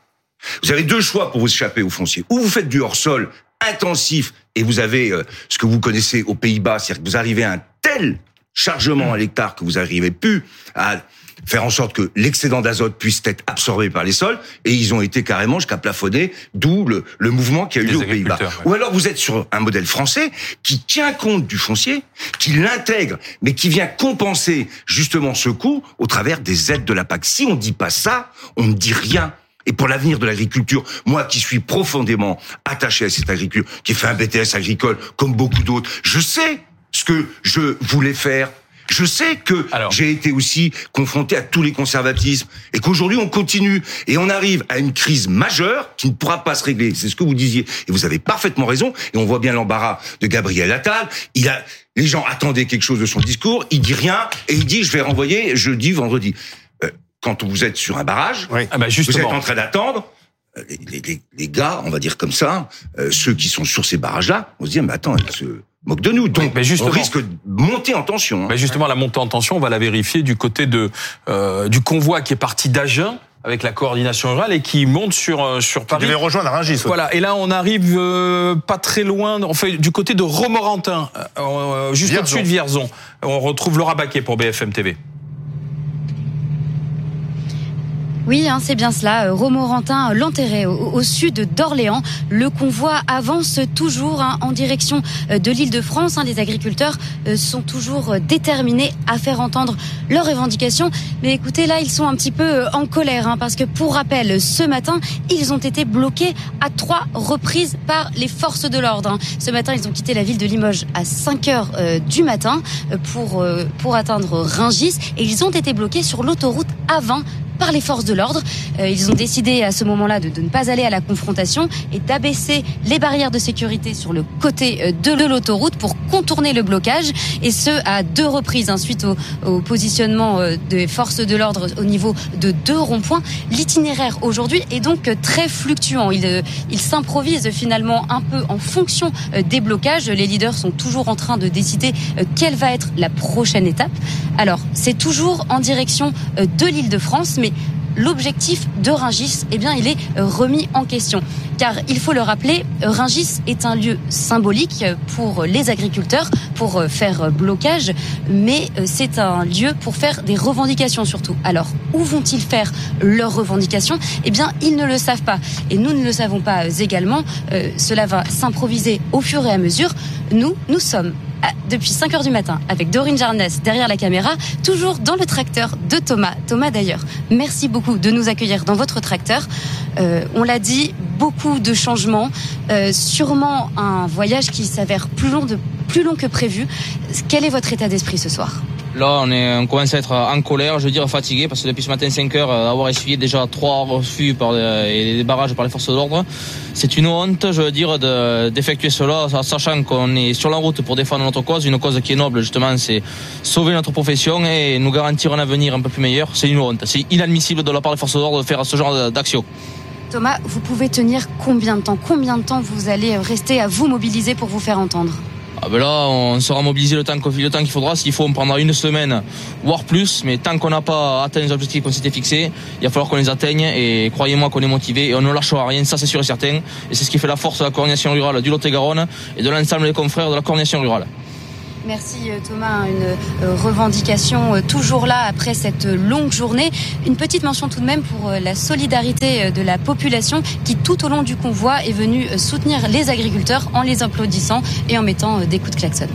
Vous avez deux choix pour vous échapper au foncier. Ou vous faites du hors-sol intensif et vous avez euh, ce que vous connaissez aux Pays-Bas, c'est-à-dire que vous arrivez à un tel chargement à l'hectare que vous n'arrivez plus à faire en sorte que l'excédent d'azote puisse être absorbé par les sols, et ils ont été carrément jusqu'à plafonner, d'où le, le mouvement qui a eu lieu aux Pays-Bas. Ou alors vous êtes sur un modèle français qui tient compte du foncier, qui l'intègre, mais qui vient compenser justement ce coût au travers des aides de la PAC. Si on dit pas ça, on ne dit rien. Et pour l'avenir de l'agriculture, moi qui suis profondément attaché à cette agriculture, qui ai fait un BTS agricole comme beaucoup d'autres, je sais ce que je voulais faire. Je sais que j'ai été aussi confronté à tous les conservatismes et qu'aujourd'hui on continue et on arrive à une crise majeure qui ne pourra pas se régler. C'est ce que vous disiez et vous avez parfaitement raison. Et on voit bien l'embarras de Gabriel Attal. Il a, les gens attendaient quelque chose de son discours. Il dit rien et il dit je vais renvoyer jeudi, vendredi. Quand vous êtes sur un barrage, Ah bah vous êtes en train d'attendre. euh, Les, les- les- les gars, on va dire comme ça, euh, ceux qui sont sur ces barrages-là, on se dit mais attends, ils se moquent de nous. Donc mais on risque de monter en tension. hein. Mais justement, la montée en tension, on va la vérifier du côté de euh, du convoi qui est parti d'Agen avec la coordination rurale et qui monte sur sur Paris. devait rejoindre Rungis. Voilà. Et là, on arrive euh, pas très loin. On fait du côté de Romorantin, euh, juste Vierzon. au-dessus de Vierzon. On retrouve Laura Baquet pour BFM TV. Oui, hein, c'est bien cela. Euh, Romorantin, euh, l'enterré au, sud d'Orléans. Le convoi avance toujours hein, en direction euh, de l'île de France. hein. Les agriculteurs sont toujours déterminés à faire entendre leurs revendications. Mais écoutez, là, ils sont un petit peu en colère parce que, pour rappel, ce matin, ils ont été bloqués à trois reprises par les forces de l'ordre. Ce matin, ils ont quitté la ville de Limoges à 5 heures du matin pour, pour atteindre Ringis et ils ont été bloqués sur l'autoroute A20 par les forces de l'ordre. Euh, ils ont décidé à ce moment-là de, de ne pas aller à la confrontation et d'abaisser les barrières de sécurité sur le côté euh, de l'autoroute pour contourner le blocage et ce à deux reprises hein, suite au, au positionnement euh, des forces de l'ordre au niveau de deux ronds-points. L'itinéraire aujourd'hui est donc très fluctuant. Il, il s'improvise finalement un peu en fonction des blocages. Les leaders sont toujours en train de décider quelle va être la prochaine étape. Alors, c'est toujours en direction de l'île de France, mais l'objectif de Ringis, eh bien, il est euh, remis en question. Car il faut le rappeler, Ringis est un lieu symbolique pour les agriculteurs, pour euh, faire blocage, mais euh, c'est un lieu pour faire des revendications surtout. Alors, où vont-ils faire leurs revendications? Eh bien, ils ne le savent pas. Et nous ne le savons pas euh, également. Cela va s'improviser au fur et à mesure. Nous, nous sommes depuis 5 heures du matin avec Dorine Jarnès derrière la caméra, toujours dans le tracteur de Thomas. Thomas d'ailleurs, merci beaucoup de nous accueillir dans votre tracteur. On l'a dit, beaucoup de changements, euh, sûrement un voyage qui s'avère plus long, de, plus long que prévu. Quel est votre état d'esprit ce soir? Là, on, est, on commence à être en colère, je veux dire fatigué, parce que depuis ce matin 5 heures, euh, avoir essuyé déjà trois refus par euh, et des barrages par les forces de l'ordre, c'est une honte, je veux dire, de- d'effectuer cela, sachant qu'on est sur la route pour défendre notre cause, une cause qui est noble, justement, c'est sauver notre profession et nous garantir un avenir un peu plus meilleur. C'est une honte. C'est inadmissible de la part des forces de l'ordre de faire ce genre d'action. Thomas, vous pouvez tenir combien de temps Combien de temps vous allez rester à vous mobiliser pour vous faire entendre? Ah ben là, on sera mobilisé le temps, qu'il- faudra. S'il faut, on prendra une semaine, voire plus. Mais tant qu'on n'a pas atteint les objectifs qu'on s'était fixés, il va falloir qu'on les atteigne. Et croyez-moi qu'on est motivé et on ne lâchera rien. Ça, c'est sûr et certain. Et c'est ce qui fait la force de la coordination rurale du Lot-et-Garonne et de l'ensemble des confrères de la coordination rurale. Merci euh, Thomas, une euh, revendication euh, toujours là après cette longue journée. Une petite mention tout de même pour la solidarité de la population qui tout au long du convoi est venue soutenir les agriculteurs en les applaudissant et en mettant des coups de klaxon.